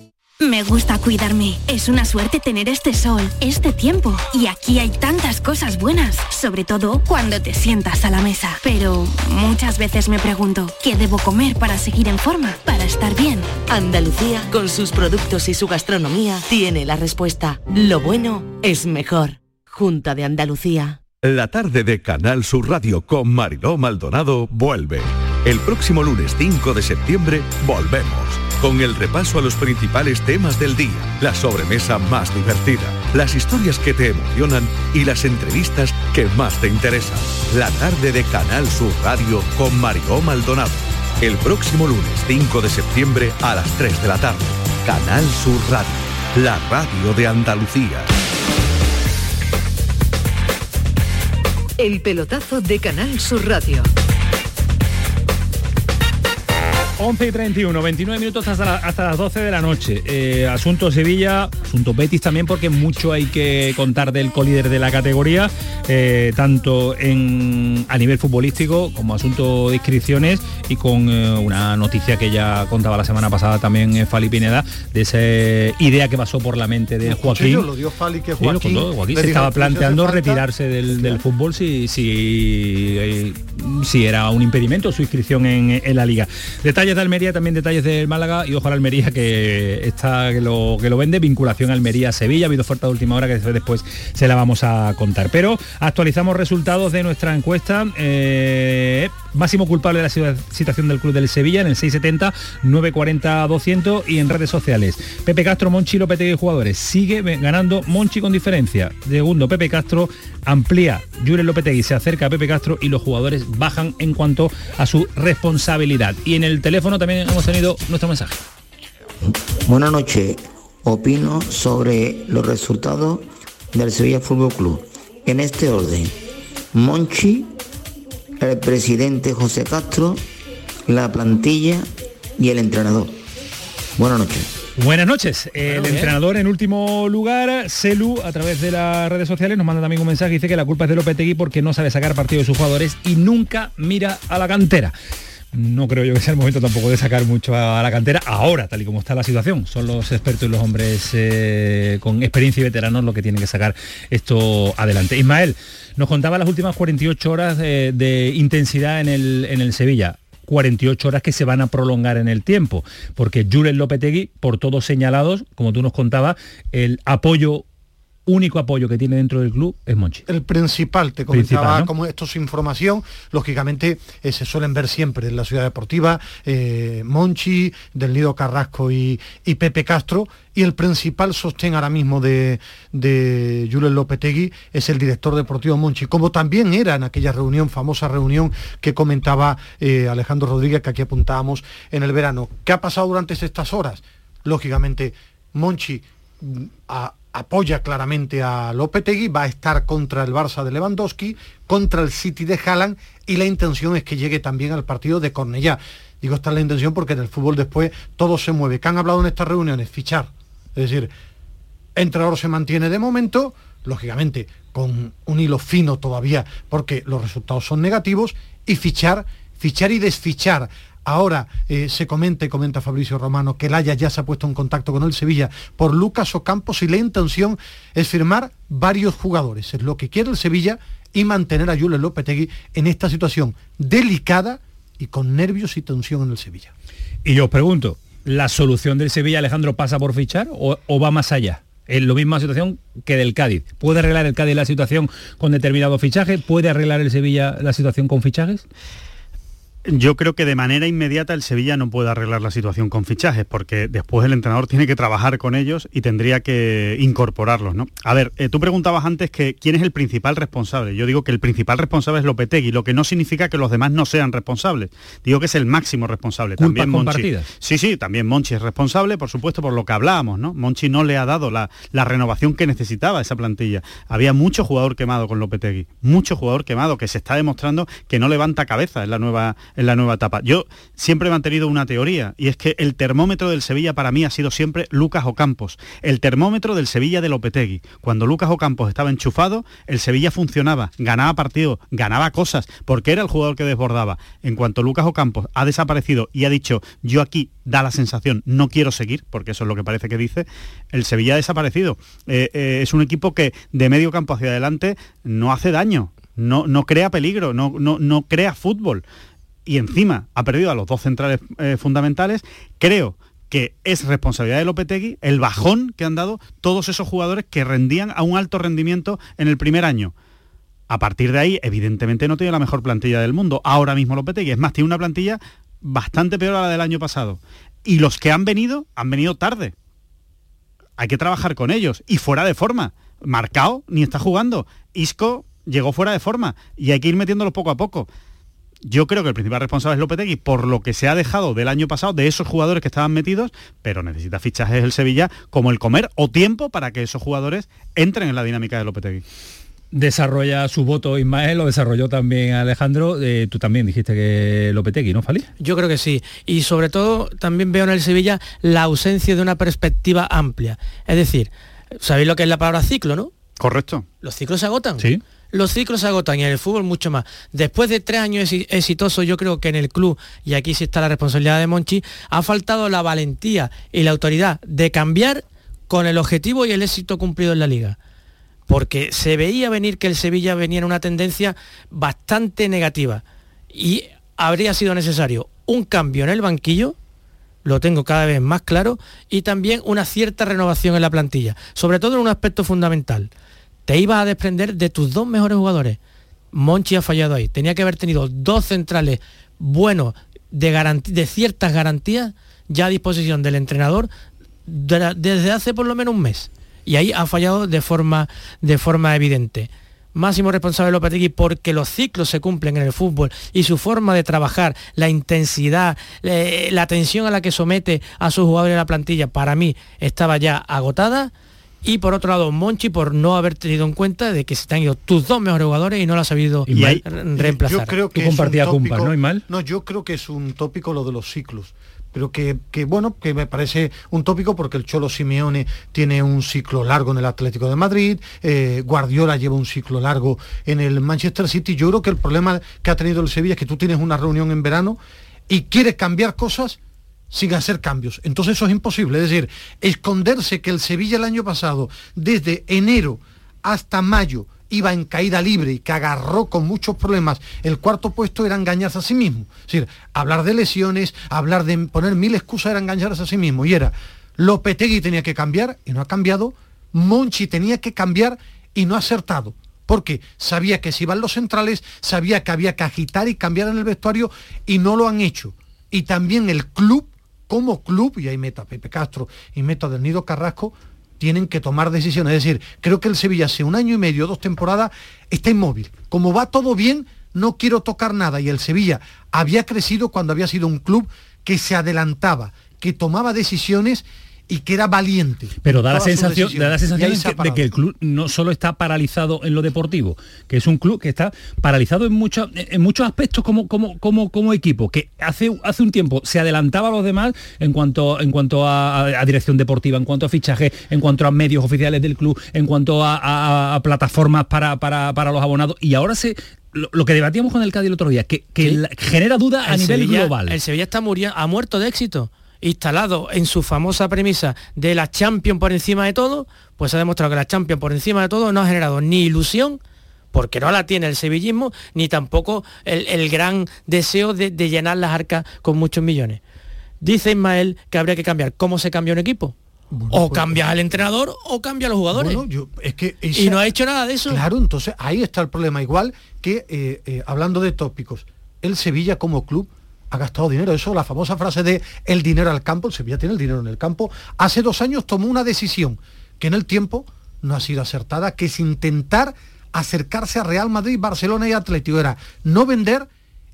Me gusta cuidarme. Es una suerte tener este sol, este tiempo. Y aquí hay tantas cosas buenas, sobre todo cuando te sientas a la mesa. Pero muchas veces me pregunto, ¿qué debo comer para seguir en forma, para estar bien? Andalucía, con sus productos y su gastronomía, tiene la respuesta. Lo bueno es mejor. Junta de Andalucía. La tarde de Canal Sur Radio con Mariló Maldonado vuelve. El próximo lunes 5 de septiembre volvemos con el repaso a los principales temas del día, la sobremesa más divertida, las historias que te emocionan y las entrevistas que más te interesan. La tarde de Canal Sur Radio con Mariló Maldonado. El próximo lunes 5 de septiembre a las 3 de la tarde. Canal Sur Radio, la radio de Andalucía. El pelotazo de Canal Sur Radio. 11 y 31, 29 minutos hasta, la- hasta las 12 de la noche. Eh, asunto Sevilla, asunto Betis también, porque mucho hay que contar del colíder de la categoría, eh, tanto en, a nivel futbolístico como asunto de inscripciones y con eh, una noticia que ya contaba la semana pasada también eh, Fali Pineda, de esa idea que pasó por la mente de Joaquín. Lo dio Fali que Sí, lo Joaquín, contó, Joaquín se estaba "Tú, si hace planteando falta". retirarse del, del fútbol si, si, si era un impedimento su inscripción en, en la liga. De Almería, también detalles del Málaga y ojo a la Almería que está que lo, que lo vende, vinculación Almería-Sevilla, ha habido oferta de última hora que después se la vamos a contar. Pero actualizamos resultados de nuestra encuesta. eh, máximo culpable de la situa- situación del club del Sevilla en el 670 940 200 y en redes sociales. Pepe Castro, Monchi, Lopetegui jugadores. Sigue ganando Monchi con diferencia. Segundo, Pepe Castro amplía. Julen Lopetegui se acerca a Pepe Castro y los jugadores bajan en cuanto a su responsabilidad. Y en el teléfono también hemos tenido nuestro mensaje. Buenas noches. Opino sobre los resultados del Sevilla Fútbol Club. En este orden. Monchi, el presidente José Castro, la plantilla y el entrenador. Buenas noches. Buenas noches. El entrenador en último lugar, Selu, a través de las redes sociales, nos manda también un mensaje. Dice que la culpa es de Lopetegui porque no sabe sacar partido de sus jugadores y nunca mira a la cantera. No creo yo que sea el momento tampoco de sacar mucho a la cantera ahora, tal y como está la situación. Son los expertos y los hombres eh, con experiencia y veteranos los que tienen que sacar esto adelante. Ismael, nos contaba las últimas 48 horas de, intensidad en el, en el Sevilla. 48 horas que se van a prolongar en el tiempo, porque Julen Lopetegui, por todos señalados, como tú nos contabas, el apoyo, único apoyo que tiene dentro del club es Monchi. El principal, te comentaba Principal, ¿no? como esto es información, lógicamente eh, se suelen ver siempre en la ciudad deportiva, eh, Monchi, Del Nido Carrasco y, y Pepe Castro, y el principal sostén ahora mismo de, de Julen Lopetegui es el director deportivo Monchi, como también era en aquella reunión, famosa reunión que comentaba eh, Alejandro Rodríguez, que aquí apuntábamos en el verano. ¿Qué ha pasado durante estas horas? Lógicamente, Monchi mm, a- apoya claramente a Lopetegui, va a estar contra el Barça de Lewandowski, contra el City de Haaland y la intención es que llegue también al partido de Cornellá. Digo, esta es la intención porque en el fútbol después todo se mueve. ¿Qué han hablado en estas reuniones? Fichar. Es decir, entrenador se mantiene de momento, lógicamente con un hilo fino todavía, porque los resultados son negativos, y fichar, fichar y desfichar. Ahora eh, se comenta, y comenta Fabricio Romano, que el Haya ya se ha puesto en contacto con el Sevilla por Lucas Ocampos y la intención es firmar varios jugadores. Es lo que quiere el Sevilla y mantener a Jules Lopetegui en esta situación delicada y con nervios y tensión en el Sevilla. Y yo os pregunto, ¿la solución del Sevilla, Alejandro, pasa por fichar o, o va más allá? en la misma situación que del Cádiz. ¿Puede arreglar el Cádiz la situación con determinado fichaje? ¿Puede arreglar el Sevilla la situación con fichajes? Yo creo que de manera inmediata el Sevilla no puede arreglar la situación con fichajes, porque después el entrenador tiene que trabajar con ellos y tendría que incorporarlos. ¿no? A ver, eh, tú preguntabas antes que quién es el principal responsable. Yo digo que el principal responsable es Lopetegui, lo que no significa que los demás no sean responsables. Digo que es el máximo responsable. también Monchi. Sí, sí, también Monchi es responsable, por supuesto, por lo que hablábamos. ¿no? Monchi no le ha dado la, la renovación que necesitaba esa plantilla. Había mucho jugador quemado con Lopetegui, mucho jugador quemado que se está demostrando que no levanta cabeza en la nueva en la nueva etapa. Yo siempre he mantenido una teoría y es que el termómetro del Sevilla para mí ha sido siempre Lucas Ocampos, el termómetro del Sevilla de Lopetegui. Cuando Lucas Ocampos estaba enchufado, el Sevilla funcionaba, ganaba partidos, ganaba cosas, porque era el jugador que desbordaba. En cuanto Lucas Ocampos ha desaparecido y ha dicho, yo aquí da la sensación, no quiero seguir, porque eso es lo que parece que dice, el Sevilla ha desaparecido. Eh, eh, es un equipo que de medio campo hacia adelante no hace daño, no, no crea peligro, no, no, no crea fútbol y encima ha perdido a los dos centrales eh, fundamentales, creo que es responsabilidad de Lopetegui el bajón que han dado todos esos jugadores que rendían a un alto rendimiento en el primer año. A partir de ahí, evidentemente no tiene la mejor plantilla del mundo. Ahora mismo Lopetegui, es más, tiene una plantilla bastante peor a la del año pasado. Y los que han venido, han venido tarde. Hay que trabajar con ellos. Y fuera de forma. Marcao ni está jugando. Isco llegó fuera de forma. Y hay que ir metiéndolos poco a poco. Yo creo que el principal responsable es Lopetegui por lo que se ha dejado del año pasado de esos jugadores que estaban metidos, pero necesita fichajes el Sevilla como el comer o tiempo para que esos jugadores entren en la dinámica de Lopetegui desarrolla su voto Ismael, lo desarrolló también Alejandro, eh, tú también dijiste que Lopetegui, ¿no, Fali? Yo creo que sí, y sobre todo también veo en el Sevilla la ausencia de una perspectiva amplia, es decir, ¿sabéis lo que es la palabra ciclo, no? Correcto. ¿Los ciclos se agotan? Sí los ciclos se agotan y en el fútbol mucho más. Después de tres años exitosos, yo creo que en el club, y aquí sí está la responsabilidad de Monchi, ha faltado la valentía y la autoridad de cambiar con el objetivo y el éxito cumplido en la liga. Porque se veía venir que el Sevilla venía en una tendencia bastante negativa y habría sido necesario un cambio en el banquillo, lo tengo cada vez más claro, y también una cierta renovación en la plantilla, sobre todo en un aspecto fundamental te ibas a desprender de tus dos mejores jugadores. Monchi ha fallado ahí. Tenía que haber tenido dos centrales buenos de, de ciertas garantías ya a disposición del entrenador desde hace por lo menos un mes. Y ahí ha fallado de forma, de forma evidente. Máximo responsable Lopetegui porque los ciclos se cumplen en el fútbol y su forma de trabajar, la intensidad, la tensión a la que somete a sus jugadores la plantilla, para mí estaba ya agotada y por otro lado Monchi por no haber tenido en cuenta de que se te han ido tus dos mejores jugadores y no lo has sabido reemplazar. Yo creo que ¿no? No, yo creo que es un tópico lo de los ciclos pero que, bueno, que me parece un tópico porque el Cholo Simeone tiene un ciclo largo en el Atlético de Madrid, eh, Guardiola lleva un ciclo largo en el Manchester City. Yo creo que el problema que ha tenido el Sevilla es que tú tienes una reunión en verano y quieres cambiar cosas sin hacer cambios. Entonces eso es imposible. Es decir, esconderse que el Sevilla el año pasado, desde enero hasta mayo, iba en caída libre y que agarró con muchos problemas el cuarto puesto era engañarse a sí mismo. Es decir, hablar de lesiones, hablar de poner mil excusas era engañarse a sí mismo. Y era, Lopetegui tenía que cambiar y no ha cambiado, Monchi tenía que cambiar y no ha acertado. Porque sabía que si iban los centrales, sabía que había que agitar y cambiar en el vestuario y no lo han hecho. Y también el club como club, y ahí meta Pepe Castro y meta del Nido Carrasco, tienen que tomar decisiones. Es decir, creo que el Sevilla hace un año y medio, dos temporadas, está inmóvil. Como va todo bien, no quiero tocar nada. Y el Sevilla había crecido cuando había sido un club que se adelantaba, que tomaba decisiones y que era valiente. Pero da la sensación, da la sensación de que, de que parado. el club no solo está paralizado en lo deportivo, que es un club que está paralizado en muchos en muchos aspectos como como como como equipo, que hace hace un tiempo se adelantaba a los demás en cuanto en cuanto a, a- a dirección deportiva, en cuanto a fichaje, en cuanto a medios oficiales del club, en cuanto a, a- a plataformas para, para, para los abonados y ahora se lo, lo que debatíamos con el Cádiz el otro día, que, que Sí. la- genera duda a El nivel Sevilla- global. El Sevilla está muriendo, ha muerto de éxito. Instalado en su famosa premisa de la Champions por encima de todo, pues ha demostrado que la Champions por encima de todo no ha generado ni ilusión, porque no la tiene el sevillismo, ni tampoco el, el gran deseo de, de llenar las arcas con muchos millones. Dice Ismael que habría que cambiar cómo se cambia un equipo. o pues, cambias al entrenador o cambias a los jugadores. Bueno, yo- es que y no ha hecho nada de eso. Claro, entonces ahí está el problema. Igual que, eh, eh, hablando de tópicos, el Sevilla como club ha gastado dinero. Eso, la famosa frase de el dinero al campo, el Sevilla tiene el dinero en el campo. Hace dos años tomó una decisión que en el tiempo no ha sido acertada, que es intentar acercarse a Real Madrid, Barcelona y Atlético. Era no vender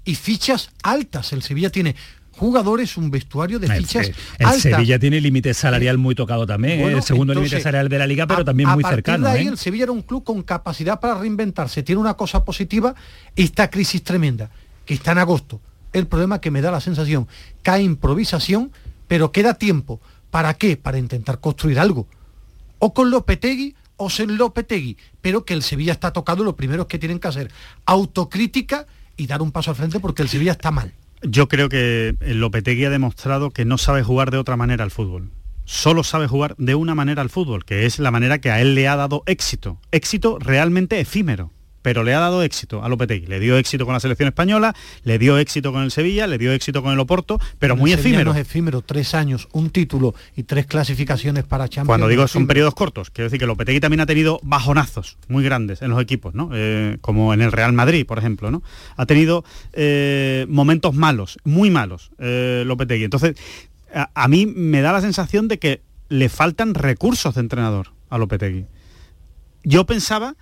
y fichas altas. El Sevilla tiene jugadores, un vestuario de El, fichas el altas. Sevilla tiene límite salarial muy tocado también, Bueno, el segundo límite salarial de la liga, pero a- también a muy partir cercano. de ahí ¿eh? el Sevilla era un club con capacidad para reinventarse. Tiene una cosa positiva, esta crisis tremenda, que está en agosto. El problema que me da la sensación, cae improvisación, pero queda tiempo. ¿Para qué? Para intentar construir algo. O con Lopetegui o sin Lopetegui, pero que el Sevilla está tocado lo primero que tienen que hacer, autocrítica y dar un paso al frente porque el Sevilla está mal. Yo creo que el Lopetegui ha demostrado que no sabe jugar de otra manera al fútbol. Solo sabe jugar de una manera al fútbol, que es la manera que a él le ha dado éxito. Éxito realmente efímero, pero le ha dado éxito a Lopetegui. Le dio éxito con la selección española, le dio éxito con el Sevilla, le dio éxito con el Oporto, pero muy El efímero. no es efímero, tres años, un título y tres clasificaciones para Champions. Cuando digo son periodos cortos, quiero decir que Lopetegui también ha tenido bajonazos muy grandes en los equipos, ¿no? Eh, como en el Real Madrid, por ejemplo, ¿no? Ha tenido eh, momentos malos, muy malos, eh, Lopetegui. Entonces, a, a mí me da la sensación de que le faltan recursos de entrenador a Lopetegui. Yo pensaba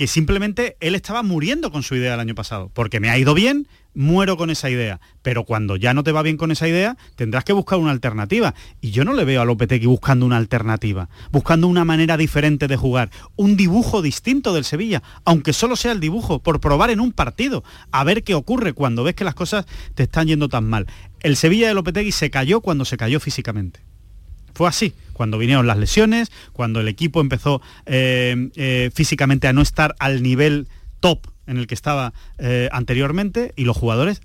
que simplemente él estaba muriendo con su idea el año pasado, porque me ha ido bien, muero con esa idea, pero cuando ya no te va bien con esa idea, tendrás que buscar una alternativa. Y yo no le veo a Lopetegui buscando una alternativa, buscando una manera diferente de jugar, un dibujo distinto del Sevilla, aunque solo sea el dibujo, por probar en un partido, a ver qué ocurre cuando ves que las cosas te están yendo tan mal. El Sevilla de Lopetegui se cayó cuando se cayó físicamente. Fue así, cuando vinieron las lesiones, cuando el equipo empezó eh, eh, físicamente a no estar al nivel top en el que estaba eh, anteriormente y los jugadores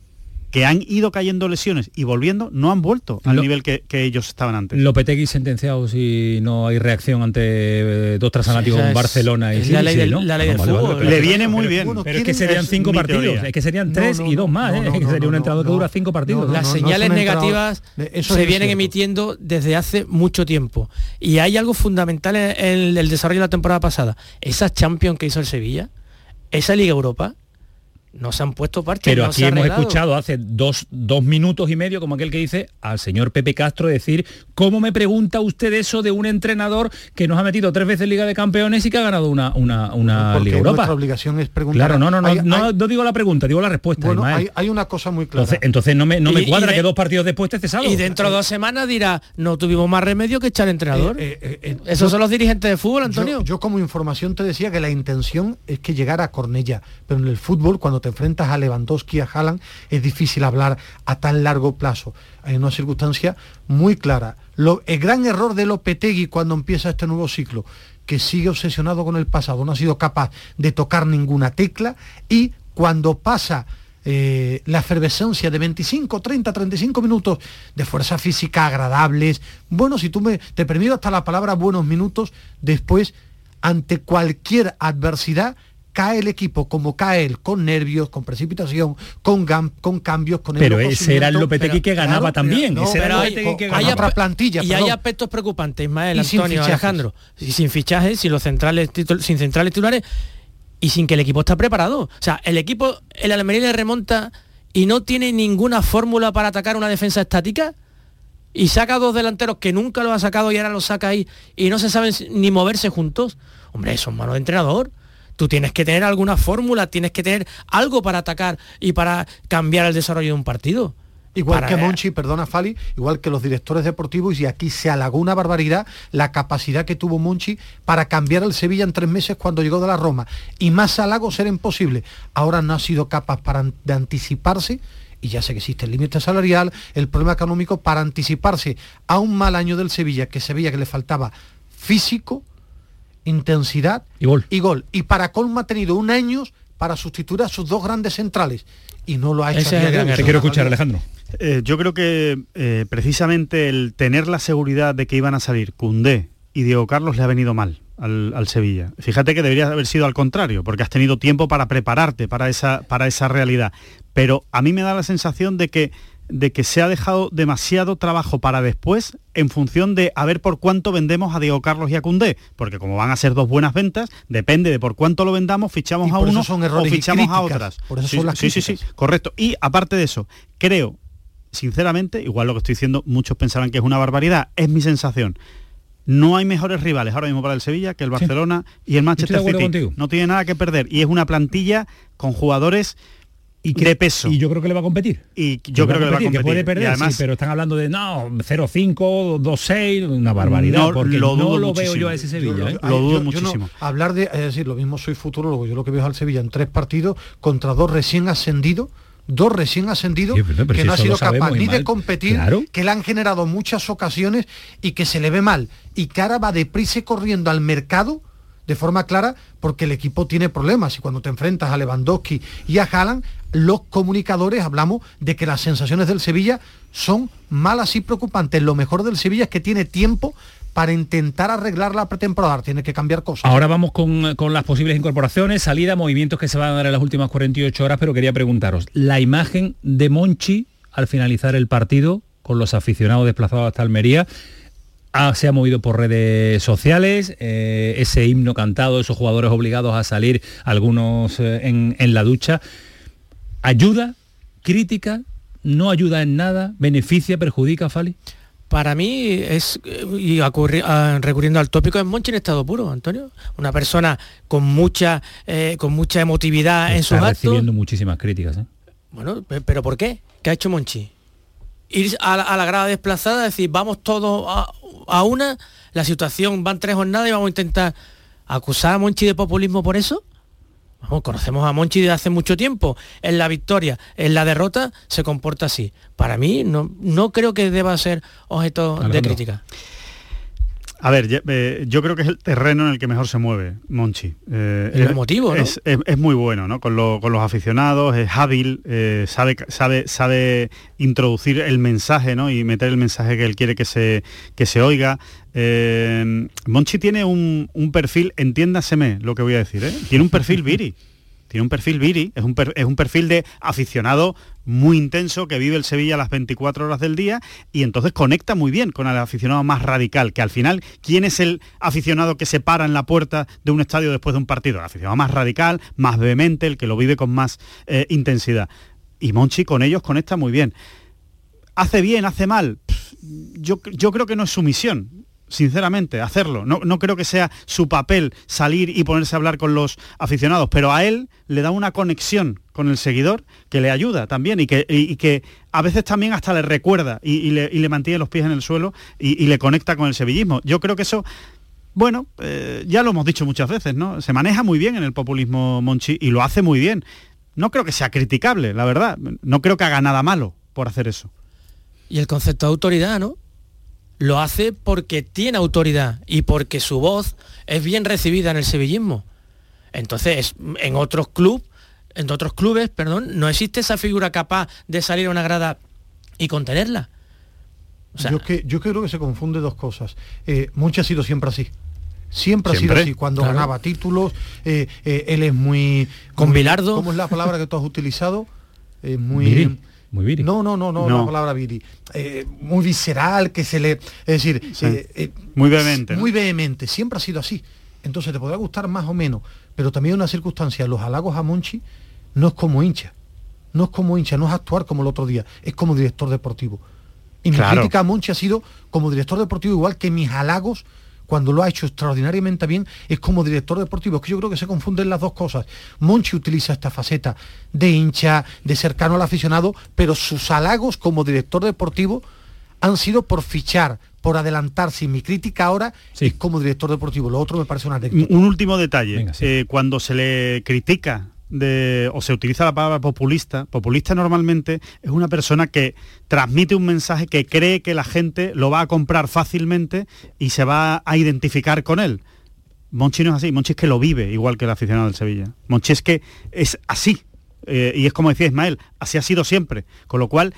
que han ido cayendo lesiones y volviendo no han vuelto al Lo- nivel que, que ellos estaban antes. Lopetegui sentenciado si no hay reacción ante eh, dos transatlánticos Sí, es- Barcelona y es sí, la ley del- ¿no? la ley del vale, vale, fútbol. Le viene muy bien. Pero es que ¿quieren- serían cinco partidos, teoría. es que serían tres no, y dos más, no, ¿eh? es que no, sería un no, entrenador que dura cinco partidos. No, Las señales negativas eso se vienen cierto. emitiendo desde hace mucho tiempo. Y hay algo fundamental en en el desarrollo de la temporada pasada. Esa Champions que hizo el Sevilla, esa Liga Europa, no se han puesto parches. Pero no aquí hemos arreglado. escuchado hace dos, dos minutos y medio, como aquel que dice, al señor Pepe Castro decir, ¿cómo me pregunta usted eso de un entrenador que nos ha metido tres veces Liga de Campeones y que ha ganado una, una, una Porque Liga Europa? nuestra obligación es preguntar. Claro, no, no, no, Hay- no, hay- no digo la pregunta, digo la respuesta. bueno, hay, hay una cosa muy clara. entonces, entonces no me, no me Y- y cuadra de- que dos partidos después esté cesado. Y dentro de dos semanas dirá, no tuvimos más remedio que echar entrenador. Eh, eh, eh, Esos yo- son los dirigentes de fútbol, Antonio. Yo, yo como información te decía que la intención es que llegara a Cornella, pero en el fútbol cuando te enfrentas a Lewandowski a Haaland es difícil hablar a tan largo plazo. Hay una circunstancia muy clara. Lo- el gran error de Lopetegui cuando empieza este nuevo ciclo, que sigue obsesionado con el pasado, no ha sido capaz de tocar ninguna tecla y cuando pasa eh, la efervescencia de 25, 30, 35 minutos de fuerza física agradables. Bueno, si tú me te permito hasta la palabra buenos minutos, después, ante cualquier adversidad, cae el equipo como cae él, con nervios, con precipitación, con, gam- con cambios, con Pero ese era el. Lopetegui que Claro, ganaba también. no, ese era pero el hay- que ganaba. otra plantilla, y perdón. hay aspectos preocupantes, Ismael, Y Antonio. Alejandro. Y sin fichajes, sin los centrales, titul- sin centrales titulares y sin que el equipo está preparado. O sea, el equipo, el Almería le remonta y no tiene ninguna fórmula para atacar una defensa estática y saca dos delanteros que nunca lo ha sacado y ahora los saca ahí y no se saben ni moverse juntos. Hombre, eso es mano de entrenador. Tú tienes que tener alguna fórmula, tienes que tener algo para atacar y para cambiar el desarrollo de un partido. Igual Para- que Monchi, perdona Fali, igual que los directores deportivos, y aquí se halagó una barbaridad la capacidad que tuvo Monchi para cambiar el Sevilla en tres meses cuando llegó de la Roma. Y más halagos eran imposibles. Ahora no ha sido capaz para, de anticiparse, y ya sé que existe el límite salarial, el problema económico, para anticiparse a un mal año del Sevilla, que se veía que le faltaba físico, intensidad y gol. Y, gol. y para colmo ha tenido un año para sustituir a sus dos grandes centrales. Y no lo ha hecho. Ese a es día el de gran hoy. error. Te quiero escuchar, Alejandro. Eh, yo creo que eh, precisamente el tener la seguridad de que iban a salir Cundé y Diego Carlos le ha venido mal al, al Sevilla. Fíjate que debería haber sido al contrario, porque has tenido tiempo para prepararte para esa, para esa realidad. Pero a mí me da la sensación de que de que se ha dejado demasiado trabajo para después en función de a ver por cuánto vendemos a Diego Carlos y a Cundé, porque como van a ser dos buenas ventas, depende de por cuánto lo vendamos, fichamos Y a uno son o fichamos a otras. Por eso Sí, son las sí, sí, sí, correcto. Y aparte de eso, creo, sinceramente, igual lo que estoy diciendo, muchos pensarán que es una barbaridad, es mi sensación. No hay mejores rivales ahora mismo para el Sevilla que el Barcelona y el Manchester City. contigo. No tiene nada que perder y es una plantilla con jugadores de peso. Y yo creo que le va a competir. Y yo creo que le va a competir. Que puede perder, Y además, sí, pero están hablando de no, 0-5, 2-6, una barbaridad. No, porque lo no dudo lo veo muchísimo. yo a ese Sevilla. ¿eh? Yo- yo no- hablar de, es decir, lo mismo soy futurólogo, yo lo que veo es al Sevilla en tres partidos contra dos recién ascendidos, dos recién ascendidos, Sí, que si no ha sido lo capaz y ni de competir, Claro. que le han generado muchas ocasiones y que se le ve mal. Y que ahora va deprisa y corriendo al mercado de forma clara porque el equipo tiene problemas y cuando te enfrentas a Lewandowski y a Haaland, los comunicadores hablamos de que las sensaciones del Sevilla son malas y preocupantes. Lo mejor del Sevilla es que tiene tiempo para intentar arreglar la pretemporada, tiene que cambiar cosas. Ahora vamos con, con las posibles incorporaciones, salida, movimientos que se van a dar en las últimas 48 horas, pero quería preguntaros, la imagen de Monchi al finalizar el partido, con los aficionados desplazados hasta Almería, ah, se ha movido por redes sociales, eh, ese himno cantado, esos jugadores obligados a salir, algunos eh, en, en la ducha, ayuda, crítica, no ayuda en nada, beneficia, perjudica, Fali. Para mí es, y ocurri- ah, recurriendo al tópico, es Monchi en estado puro, Antonio. Una persona con mucha, eh, con mucha emotividad en sus Está recibiendo muchísimas críticas. Bueno, pe- pero ¿por qué? ¿Qué ha hecho Monchi? Ir a la, a la grada desplazada, decir, vamos todos a, a una, la situación, van tres jornadas y vamos a intentar acusar a Monchi de populismo por eso. Vamos, conocemos a Monchi desde hace mucho tiempo. En la victoria, en la derrota, se comporta así. Para mí, no, no creo que deba ser objeto de crítica. A ver, eh, yo creo que es el terreno en el que mejor se mueve Monchi. Eh, Y lo es- emotivo, ¿no? Es, es- es muy bueno, ¿no? Con, lo- con los aficionados, es hábil, eh, sabe, sabe, sabe introducir el mensaje, ¿no? Y meter el mensaje que él quiere que se, que se oiga. Eh, Monchi tiene un, un perfil, entiéndaseme lo que voy a decir, ¿eh? Tiene un perfil viri. Tiene un perfil viri, es un, perfil de aficionado muy intenso que vive el Sevilla las 24 horas del día y entonces conecta muy bien con el aficionado más radical, que al final, ¿quién es el aficionado que se para en la puerta de un estadio después de un partido? El aficionado más radical, más vehemente, el que lo vive con más eh, intensidad. Y Monchi con ellos conecta muy bien. ¿Hace bien, hace mal? Yo, yo creo que no es su misión sinceramente, hacerlo. No, no creo que sea su papel salir y ponerse a hablar con los aficionados, pero a él le da una conexión con el seguidor que le ayuda también y que, y- que a veces también hasta le recuerda y, le, y le mantiene los pies en el suelo y, y le conecta con el sevillismo. Yo creo que eso... Bueno, eh, ya lo hemos dicho muchas veces, ¿no? Se maneja muy bien en el populismo Monchi y lo hace muy bien. No creo que sea criticable, la verdad. No creo que haga nada malo por hacer eso. Y el concepto de autoridad, ¿no? Lo hace porque tiene autoridad y porque su voz es bien recibida en el sevillismo. Entonces, en otros clubes, en otros clubes, perdón, no existe esa figura capaz de salir a una grada y contenerla. yo, que, yo creo que se confunde dos cosas. Eh, Monchi ha sido siempre así. Siempre, ha Siempre. sido así. Cuando Claro. ganaba títulos, eh, eh, él es muy... Con muy- Bilardo. ¿Cómo es la palabra que tú has utilizado? Eh, muy... Viril, muy viril. No, no, no, no, No. la palabra viri. Eh, muy visceral, que se le... Es decir, Sí. eh, eh, Muy vehemente. Muy vehemente, siempre ha sido así. Entonces te podrá gustar más o menos, pero también hay una circunstancia, los halagos a Monchi no es como hincha, no es como hincha, no es actuar como el otro día, es como director deportivo. Y mi Claro. crítica a Monchi ha sido como director deportivo igual que mis halagos cuando lo ha hecho extraordinariamente bien es como director deportivo. Es que yo creo que se confunden las dos cosas. Monchi utiliza esta faceta de hincha, de cercano al aficionado, pero sus halagos como director deportivo han sido por fichar, por adelantarse. Y mi crítica ahora es como director deportivo. Lo otro me parece una anécdota. Un último detalle. Eh, cuando se le critica o se utiliza la palabra populista, populista normalmente es una persona que transmite un mensaje que cree que la gente lo va a comprar fácilmente y se va a identificar con él. Monchi no es así, Monchi es que lo vive igual que el aficionado del Sevilla. Monchi es que es así. eh, y es como decía Ismael, así ha sido siempre. Con lo cual,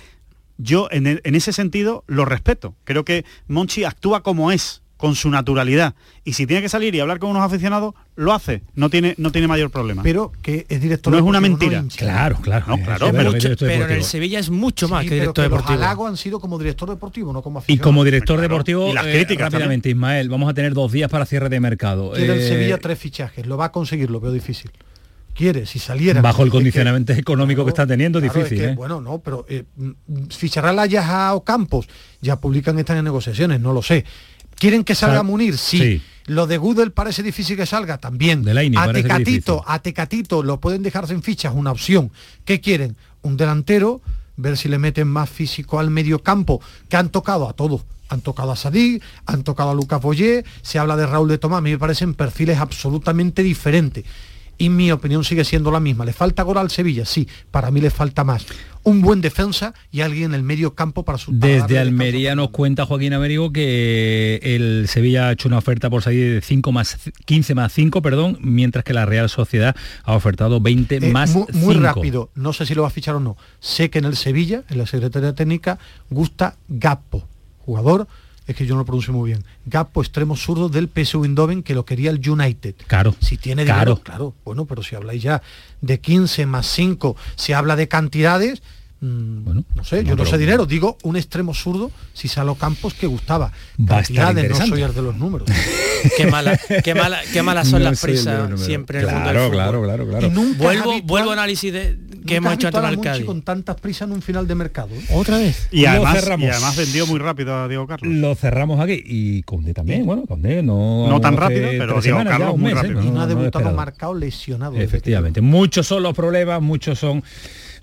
yo en ese sentido lo respeto. Creo que Monchi actúa como es, con su naturalidad. Y si tiene que salir y hablar con unos aficionados, lo hace. No tiene, no tiene mayor problema. Pero que es director No es una mentira. Claro, claro. No, claro, pero, mucho, pero en el Sevilla es mucho más Sí, que pero director que los deportivo. halagos han sido como director deportivo, no como Y como director deportivo, Y las eh, críticas rápidamente, Ismael, vamos a tener dos días para cierre de mercado. Quiere el Eh, Sevilla tres fichajes, lo va a conseguir, lo veo difícil. Quiere, si saliera. bajo el que- condicionamiento económico que está teniendo, Claro, difícil. es que, ¿eh? Bueno, no, pero eh, mm, fichará la Yaja o Campos. Ya publican estas negociaciones, no lo sé. ¿Quieren que salga Sa- Munir? Sí. sí. Lo de Gudel parece difícil que salga también. Delaney a Tecatito, a Tecatito lo pueden dejar sin fichas, una opción. ¿Qué quieren? Un delantero, ver si le meten más físico al medio campo, que han tocado a todos. Han tocado a Sadik, han tocado a Lucas Boyé, se habla de Raúl de Tomás, a mí me parecen perfiles absolutamente diferentes. Y mi opinión sigue siendo la misma. ¿Le falta gol al Sevilla? Sí, para mí le falta más. Un buen defensa y alguien en el medio campo para su Desde Almería nos cuenta Joaquín Américo que el Sevilla ha hecho una oferta por salir de 5 más 15 más 5, perdón, mientras que la Real Sociedad ha ofertado 20 Eh, más mu- muy, 5. rápido, no sé si lo va a fichar o no. Sé que en el Sevilla, en la Secretaría Técnica, gusta Gappo, jugador, es que yo no lo pronuncio muy bien. Gappo, extremo zurdo del PSV Eindhoven, que lo quería el United. Claro. Si tiene Claro. dinero, claro. Bueno, pero si habláis ya de 15 más 5, se habla de cantidades, mm, no sé, yo no, pero- sé dinero, digo un extremo zurdo, si Salo Campos que gustaba. Cantidades, no soy el de los números. Qué mala, qué mala, qué malas son No las el prisas siempre en el Claro, mundo del fútbol. claro, claro, claro. Y nunca Vuelvo, habitual- vuelvo a análisis de, que hemos hecho habitual antes a al Monchi Cádiz. con tantas prisas en un final de mercado. ¿eh? Otra vez. Y Lo además, y cerramos. además vendió muy rápido a Diego Carlos. Lo cerramos aquí y Conde también, bueno, Conde no No tan rápido, pero Diego ya, Carlos un muy mes, ¿eh? rápido. Y no ha debutado marcado lesionado. Efectivamente, muchos son los problemas, muchos son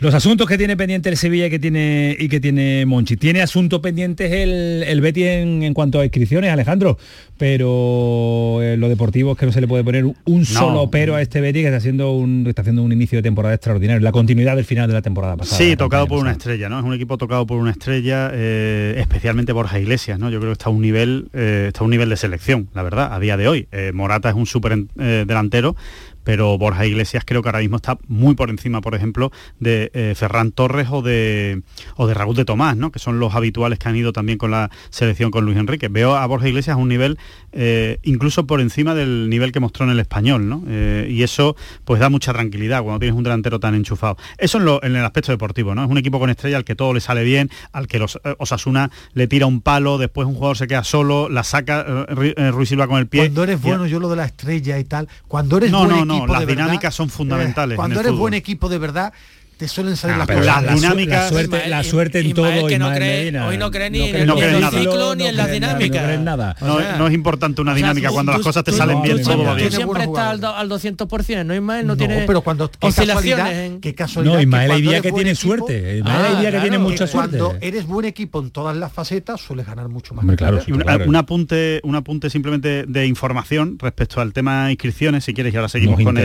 los asuntos que tiene pendiente el Sevilla y que tiene y que tiene Monchi. Tiene asuntos pendientes el, el Betty en, en cuanto a inscripciones, Alejandro, pero eh, lo deportivo es que no se le puede poner un solo pero a este Betty que está haciendo un está haciendo un inicio de temporada extraordinario, la continuidad del final de la temporada pasada. Sí, tocado por una estrella, ¿no? Es un equipo tocado por una estrella, eh, especialmente Borja Iglesias, ¿no? Yo creo que está a un nivel, eh, está a un nivel de selección, la verdad, a día de hoy. Morata es un súper delantero, pero Borja Iglesias creo que ahora mismo está muy por encima, por ejemplo, de eh, Ferran Torres o de, o de Raúl de Tomás, ¿no? que son los habituales que han ido también con la selección con Luis Enrique. Veo a Borja Iglesias a un nivel eh, incluso por encima del nivel que mostró en el español, ¿no? Eh, y eso pues da mucha tranquilidad cuando tienes un delantero tan enchufado. Eso en, lo- en el aspecto deportivo, ¿no? Es un equipo con estrella al que todo le sale bien, al que los, eh, Osasuna le tira un palo, después un jugador se queda solo, la saca Ru- Ruiz Silva con el pie. Cuando eres bueno, yo lo de la estrella y tal, cuando eres No, buen no, no, equipo las de verdad, dinámicas son fundamentales eh, cuando en el eres fútbol. buen equipo de verdad, te suelen salir Ah, las cosas. la, dinámicas- la suerte, la Ismael- suerte en Ismael, todo, que no cree- Medina. hoy no cree ni en cree el- ni en el ciclo ni en la cree nada, dinámica. No cree en nada. O no, sea, no es importante una O sea, dinámica tú- cuando tú- las cosas te tú- salen bien, todo va bien. Siempre estás al, al 200%, ¿no, Ismael? No, No, tiene pero cuando qué oscilaciones. casualidad, en- qué casualidad No, Ismael hay eres que tiene suerte. Ismael hay días que tiene mucha que cuando suerte. eres buen equipo en todas las facetas, sueles ganar mucho más. Claro, un, apunte, un apunte simplemente de información respecto al tema inscripciones, si quieres, y ahora seguimos con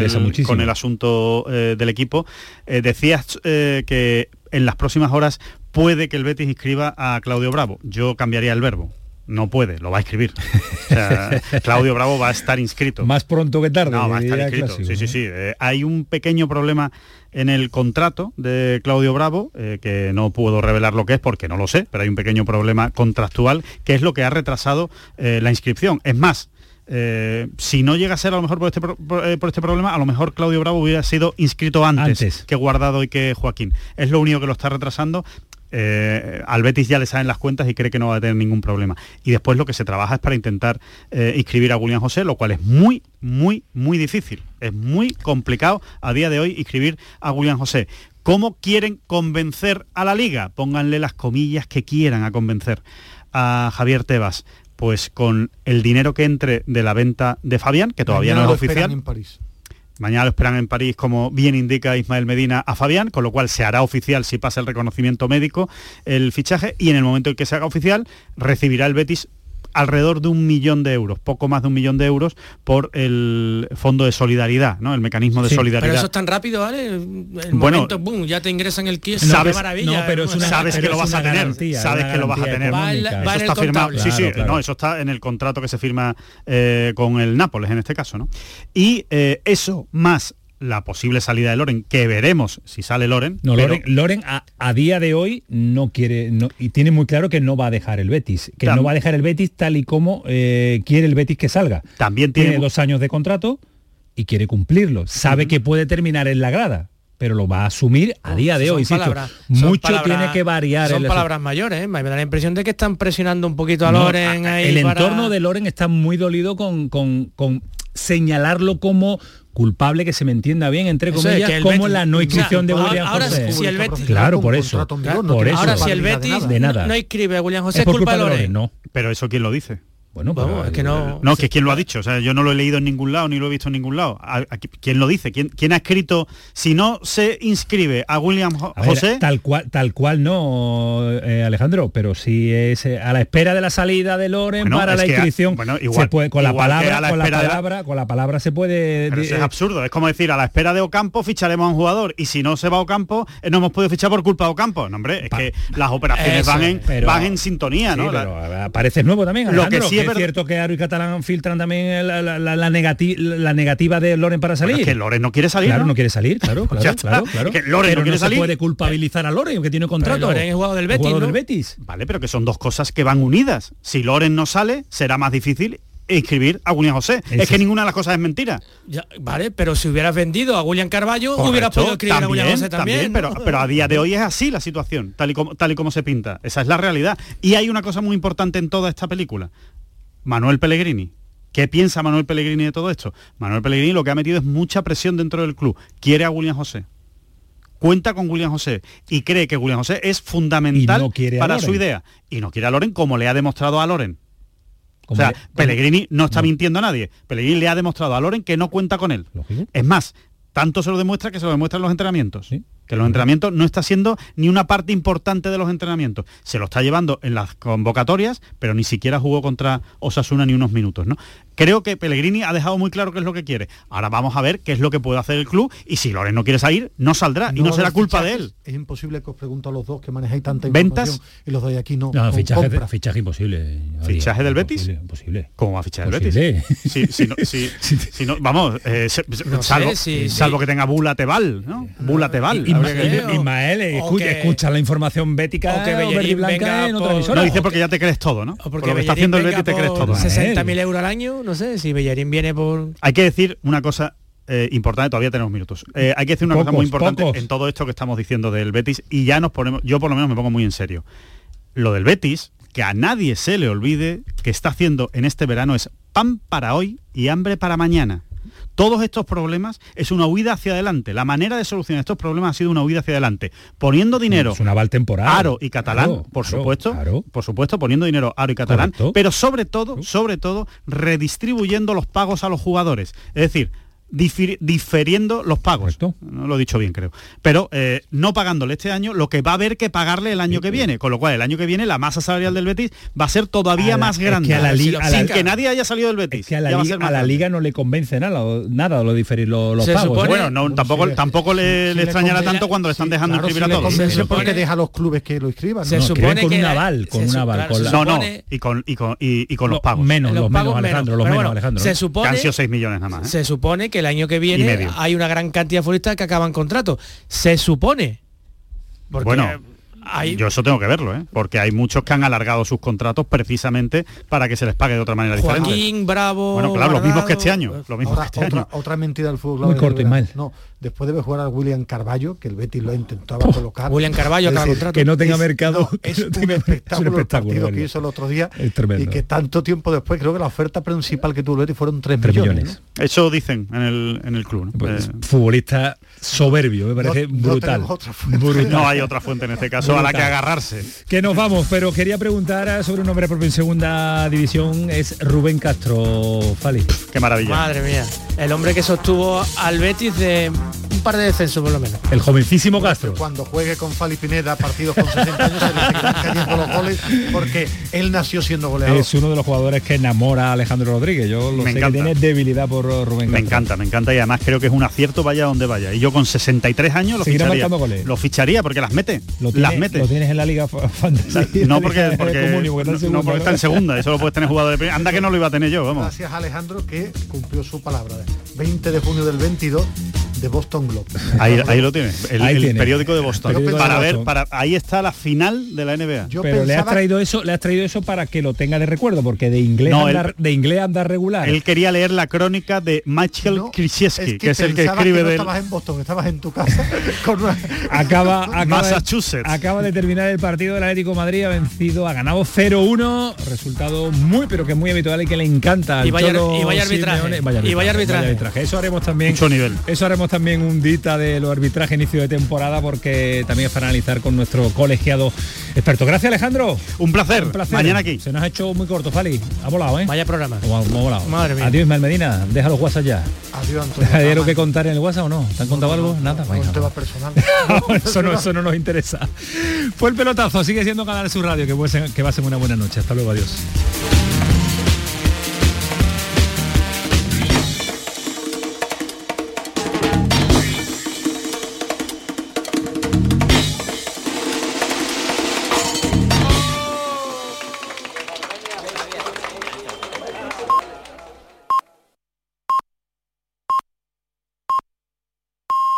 el, asunto eh, del equipo. Eh, decías eh, que en las próximas horas puede que el Betis inscriba a Claudio Bravo. Yo cambiaría el verbo. No puede, lo va a escribir. O sea, Claudio Bravo va a estar inscrito. Más pronto que tarde. No, va a estar inscrito. clásico, sí, sí, sí. Eh, hay un pequeño problema en el contrato de Claudio Bravo, eh, que no puedo revelar lo que es porque no lo sé, pero hay un pequeño problema contractual que es lo que ha retrasado eh, la inscripción. Es más, eh, si no llega a ser a lo mejor por este, por, eh, por este problema, a lo mejor Claudio Bravo hubiera sido inscrito antes, Antes. que Guardado y que Joaquín. Es lo único que lo está retrasando. Eh, al Betis ya le salen las cuentas y cree que no va a tener ningún problema. Y después lo que se trabaja es para intentar eh, inscribir a Julián José, lo cual es muy, muy, muy difícil. Es muy complicado a día de hoy inscribir a Julián José. ¿Cómo quieren convencer a la liga? Pónganle las comillas que quieran a convencer a Javier Tebas. Pues con el dinero que entre de la venta de Fabián, que todavía Mañana no lo es esperan oficial. en París. Mañana lo esperan en París, como bien indica Ismael Medina a Fabián, con lo cual se hará oficial si pasa el reconocimiento médico el fichaje y en el momento en que se haga oficial recibirá el Betis alrededor de un millón de euros, poco más de un millón de euros por el fondo de solidaridad, ¿no? El mecanismo de Pero solidaridad. eso es tan rápido, ¿vale? El Bueno, momento, boom, ya te ingresan el kit. sabes- maravilla. no, pero es una- sabes que pero lo vas a tener, garantía, sabes que lo vas a tener. Eso Va está firmado. Sí, sí, claro. no, eso está en el contrato que se firma eh, con el Nápoles en este caso, ¿no? Y eh, eso más la posible salida de Loren, que veremos si sale Loren. No, pero- Loren, Loren a, a día de hoy no quiere no- y tiene muy claro que no va a dejar el Betis, que Tam- no va a dejar el Betis tal y como eh, quiere el Betis que salga. También tiene, tiene- dos años de contrato y quiere cumplirlo. Sabe que puede terminar en la grada, pero lo va a asumir a día de Son hoy. palabras- son mucho palabras- tiene que variar. Son el- palabras mayores, ¿eh? Me da la impresión de que están presionando un poquito a No, Loren a- ahí el para- entorno de Loren está muy dolido con, con- con señalarlo como culpable que se me entienda bien entre Eso comillas como Betis- la no inscripción de William ahora José. si el Betis- claro por eso no por eso Ahora si el Betis de nada no inscribe a William José, es por culpa de Loren. no Pero eso quién lo dice. Bueno, Vamos, es que no... No, que quién lo ha dicho. O sea, yo no lo he leído en ningún lado ni lo he visto en ningún lado. ¿A- a- ¿Quién lo dice? ¿Quién, quién ha escrito? Si no se inscribe a William Jo- A ver, José, tal cual tal cual no eh, Alejandro pero si es eh, a la espera de la salida de Loren Bueno, para es la inscripción bueno, igual- se puede con la igual palabra la con la palabra con la palabra se puede Pero di- eso es eh, absurdo. Es como decir, a la espera de Ocampo ficharemos a un jugador y si no se va a Ocampo, eh, no hemos podido fichar por culpa de Ocampo. No, hombre, es que las operaciones Eso van en, es, pero- van en sintonía, Sí, ¿no? La- pero apareces nuevo también Lo que sí es cierto que Aro y Catalán filtran también la, la- la- la negati- la negativa de Loren para salir Bueno, es que Loren no quiere salir, claro ¿no? no, quiere salir claro claro, claro, claro. que Loren pero no quiere salir. puede culpabilizar a Loren que tiene contrato Loren es jugador del Betis, Jugador ¿no? del Betis Vale, pero que son dos cosas que van unidas. Si Loren no sale, será más difícil inscribir a William José. Es que ninguna de las cosas es mentira. Ya, vale, pero si hubieras vendido a William Carballo, hubieras podido escribir a William José también. pero, pero a día de hoy es así la situación, tal y, como, tal y como se pinta. Esa es la realidad. Y hay una cosa muy importante en toda esta película. Manuel Pellegrini. ¿Qué piensa Manuel Pellegrini de todo esto? Manuel Pellegrini lo que ha metido es mucha presión dentro del club. Quiere a William José. Cuenta con William José y cree que William José es fundamental no para su idea. Y no quiere a Loren como le ha demostrado a Loren. O sea, Pellegrini no está mintiendo a nadie. Pellegrini le ha demostrado a Loren que no cuenta con él. Es más, tanto se lo demuestra que se lo demuestra en los entrenamientos. Que los entrenamientos no está siendo ni una parte importante de los entrenamientos. Se lo está llevando en las convocatorias, pero ni siquiera jugó contra Osasuna ni unos minutos. ¿no? Creo que Pellegrini ha dejado muy claro qué es lo que quiere. Ahora vamos a ver qué es lo que puede hacer el club y si Loren no quiere salir, no saldrá y no será culpa de él. Es imposible que os pregunto a los dos que manejáis tanta ¿Ventas? información y los doy aquí no. no fichaje, imposible ¿Fichaje del Betis? Imposible, imposible. ¿Cómo va a fichar el Posible. Betis? Si, si no, vamos, eh, sé, salvo, sí, salvo sí. que tenga Bula Tebal, ¿no? Bula Tebal. Ismael, escucha, que- escucha la información bética o que Bellerín blanca venga en otra emisora. No dice porque ya te crees todo, ¿no? O Por porque lo que está haciendo el Betis te crees todo. 60.000 euros al año, no sé, si Bellerín viene por... Hay que decir una cosa eh, importante, todavía tenemos minutos. Eh, hay que decir una cosa muy importante pocos. en todo esto que estamos diciendo del Betis y ya nos ponemos, yo por lo menos me pongo muy en serio. Lo del Betis, que a nadie se le olvide que está haciendo en este verano es pan para hoy y hambre para mañana. Todos estos problemas es una huida hacia adelante. La manera de solucionar estos problemas ha sido una huida hacia adelante. Poniendo dinero Es un aval temporal. Aro y Catalán, Claro, por claro, supuesto, claro. por supuesto, poniendo dinero Aro y Catalán, Correcto. pero sobre todo, sobre todo, redistribuyendo los pagos a los jugadores. Es decir, diferiendo los pagos. No lo he dicho bien, creo. Pero eh, no pagándole este año lo que va a haber que pagarle el año que viene. Con lo cual, el año que viene la masa salarial del Betis va a ser todavía A la- más es grande. que a la Sin liga- a la- que nadie haya salido del Betis. Es que a la, liga, a la liga no le convence nada, nada lo diferir los, los Se pagos. supone- ¿eh? Bueno, no, tampoco, tampoco le, si le extrañará tanto cuando le están sí, dejando claro, inscribir a todos. Se porque deja a los clubes que lo escriban. Se supone con que un la- aval, con un aval, con la- No, no, y con, y con, y, y con los Lo- pagos. Menos, Los menos. Alejandro, los menos, Alejandro. se supone han sido 6 millones nada más. ¿eh? se supone que el año que viene hay una gran cantidad de futbolistas que acaban contrato. Se supone. Porque Bueno, hay Yo eso tengo que verlo, ¿eh? porque hay muchos que han alargado sus contratos precisamente para que se les pague de otra manera diferente. Joaquín, Bravo. Bueno, claro, los mismos que este año. Los mismos Ahora, que este otra, año. otra mentira del fútbol. Muy corto. No, después debe jugar al William Carballo, que el Betis lo intentaba colocar. William Carballo, Es acaba decir, contrato. que no tenga es- mercado. no, es, que no un tenga- espectáculo, el partido que hizo el otro día Es tremendo. y que tanto tiempo después creo que la oferta principal que tuvo el Betis fueron 3 Tres millones. millones. ¿no? Eso dicen en el, en el club. ¿no? Pues, Eh, futbolista soberbio, me parece brutal. tenemos otra fuente. Brutal. no hay otra fuente en este caso a la que agarrarse. Que nos vamos, pero quería preguntar sobre un hombre propio en segunda división, es Rubén Castro Fali. Qué maravilla. Madre mía, el hombre que sostuvo al Betis de un par de descensos por lo menos. El jovencísimo Castro. Cuando juegue con Fali Pineda partidos con 60 años se le seguirán cayendo los goles porque él nació siendo goleador. Es uno de los jugadores que enamora a Alejandro Rodríguez. Yo lo Me sé encanta. que tiene debilidad por uh, Rubén Me Castro. encanta, me encanta y además creo que es un acierto vaya donde vaya. Y yo con 63 años lo Seguirá ficharía. goles. Lo ficharía porque las mete. Lo las tienes, mete. lo tienes en la Liga Fa- Fantasy. No porque, Liga de porque, Comunio, porque está en no, segunda, porque está en segunda, eso lo puedes tener jugador de primera. Anda que no lo iba a tener yo, vamos. Gracias a Alejandro que cumplió su palabra. 20 de junio del 22 de Boston Globe. Ahí, ahí lo tienes, el, Ahí el tiene. periódico de Boston. Periódico de para Boston. ver, para ahí está la final de la NBA. Yo Pero le has traído eso, le has traído eso para que lo tenga de recuerdo, porque de inglés No, anda, él- de inglés anda regular. Él quería leer la crónica de Michael No, Krzyzewski, que, es el que escribe no del estabas en Boston, estabas en tu casa con una... acaba, acaba, de, Massachusetts. acaba de terminar el partido del Atlético de Madrid, ha vencido, ha ganado 0-1, resultado muy pero que muy habitual y que le encanta. Y vaya- y vaya arbitraje. Simeone. Y vaya arbitraje. Eso haremos también. Mucho nivel. Eso haremos también un dita de los arbitrajes inicio de temporada porque también es para analizar con nuestro colegiado experto. Gracias Alejandro. Un placer. Un placer. Mañana aquí. Se nos ha hecho muy corto, Fali. Ha volado, ¿eh? Vaya programa. Ha volado. Madre mía. Adiós, Ismael Medina. Deja los WhatsApp ya. Adiós, Antonio. ¿Hay algo que contar en el WhatsApp o no? ¿Te han contado algo? Nada. No, Venga, un tema va. personal. eso, no, eso no nos interesa. Fue el pelotazo. Sigue siendo Canal Sur Radio. Que, ser- que va a ser una buena noche. Hasta luego. Adiós.